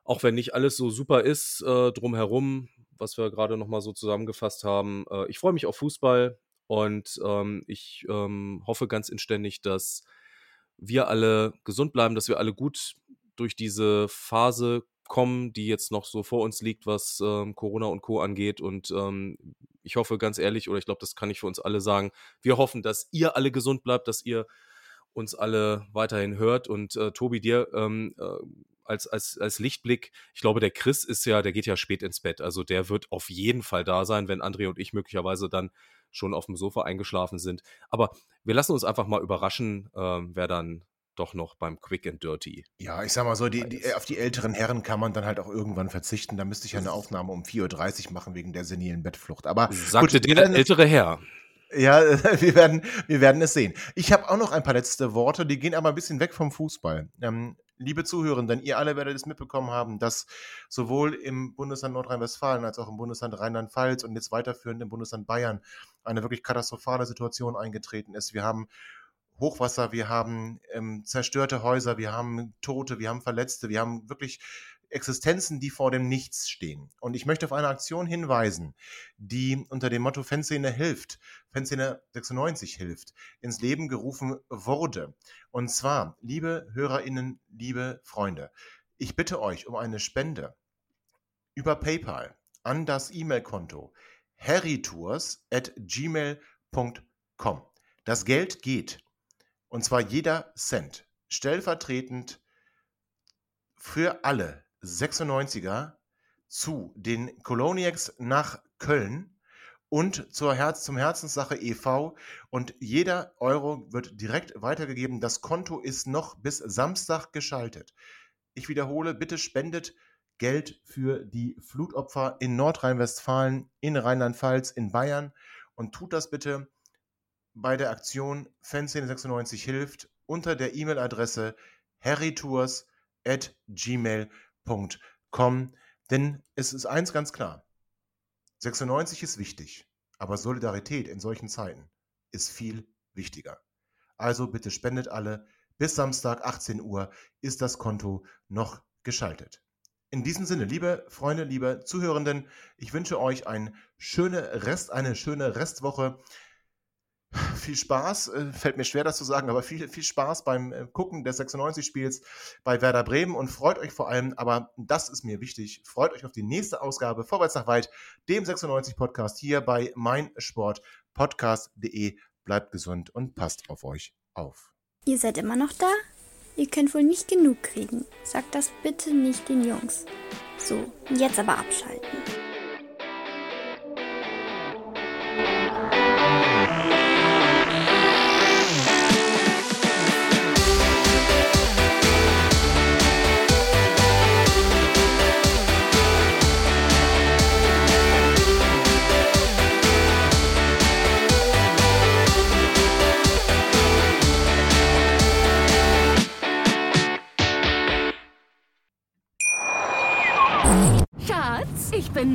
Auch wenn nicht alles so super ist äh, drumherum, was wir gerade nochmal so zusammengefasst haben. Äh, ich freue mich auf Fußball und ähm, ich ähm, hoffe ganz inständig, dass wir alle gesund bleiben, dass wir alle gut durch diese Phase kommen, die jetzt noch so vor uns liegt, was ähm, Corona und Co. angeht. Und ähm, ich hoffe ganz ehrlich, oder ich glaube, das kann ich für uns alle sagen, wir hoffen, dass ihr alle gesund bleibt, dass ihr uns alle weiterhin hört. Und äh, Tobi, dir ähm, äh, als, als, als Lichtblick, ich glaube, der Chris ist ja, der geht ja spät ins Bett. Also der wird auf jeden Fall da sein, wenn André und ich möglicherweise dann schon auf dem Sofa eingeschlafen sind. Aber wir lassen uns einfach mal überraschen, äh, wer dann doch noch beim Quick and Dirty. Ja, ich sag mal so, die, die, auf die älteren Herren kann man dann halt auch irgendwann verzichten. Da müsste ich ja eine Aufnahme um 4.30 Uhr machen wegen der senilen Bettflucht. Aber sagte gut, der ältere Herr. Ja, wir werden, wir werden es sehen. Ich habe auch noch ein paar letzte Worte, die gehen aber ein bisschen weg vom Fußball. Ähm, liebe Zuhörenden, ihr alle werdet es mitbekommen haben, dass sowohl im Bundesland Nordrhein-Westfalen als auch im Bundesland Rheinland-Pfalz und jetzt weiterführend im Bundesland Bayern eine wirklich katastrophale Situation eingetreten ist. Wir haben Hochwasser, wir haben ähm, zerstörte Häuser, wir haben Tote, wir haben Verletzte, wir haben wirklich Existenzen, die vor dem Nichts stehen. Und ich möchte auf eine Aktion hinweisen, die unter dem Motto Fanszene hilft, Fanszene 96 hilft, ins Leben gerufen wurde. Und zwar, liebe Hörerinnen, liebe Freunde, ich bitte euch um eine Spende über PayPal an das E-Mail-Konto harrytours at gmail.com. Das Geld geht, und zwar jeder Cent, stellvertretend für alle 96er zu den Coloniacs nach Köln und zur Herz, zum Herzenssache e.V. Und jeder Euro wird direkt weitergegeben. Das Konto ist noch bis Samstag geschaltet. Ich wiederhole, bitte spendet Geld für die Flutopfer in Nordrhein-Westfalen, in Rheinland-Pfalz, in Bayern und tut das bitte bei der Aktion Fanszene 96 hilft unter der E-Mail-Adresse harrytours@gmail.com www.ecom, denn es ist eins ganz klar. 96 ist wichtig, aber Solidarität in solchen Zeiten ist viel wichtiger. Also bitte spendet alle. Bis Samstag 18 Uhr ist das Konto noch geschaltet. In diesem Sinne, liebe Freunde, liebe Zuhörenden, ich wünsche euch ein schöne Rest, eine schöne Restwoche viel Spaß, äh, fällt mir schwer das zu sagen, aber viel, viel Spaß beim äh, Gucken des 96-Spiels bei Werder Bremen und freut euch vor allem, aber das ist mir wichtig, freut euch auf die nächste Ausgabe Vorwärts nach weit, dem 96-Podcast hier bei meinsportpodcast.de. Bleibt gesund und passt auf euch auf. Ihr seid immer noch da? Ihr könnt wohl nicht genug kriegen. Sagt das bitte nicht den Jungs. So, jetzt aber abschalten.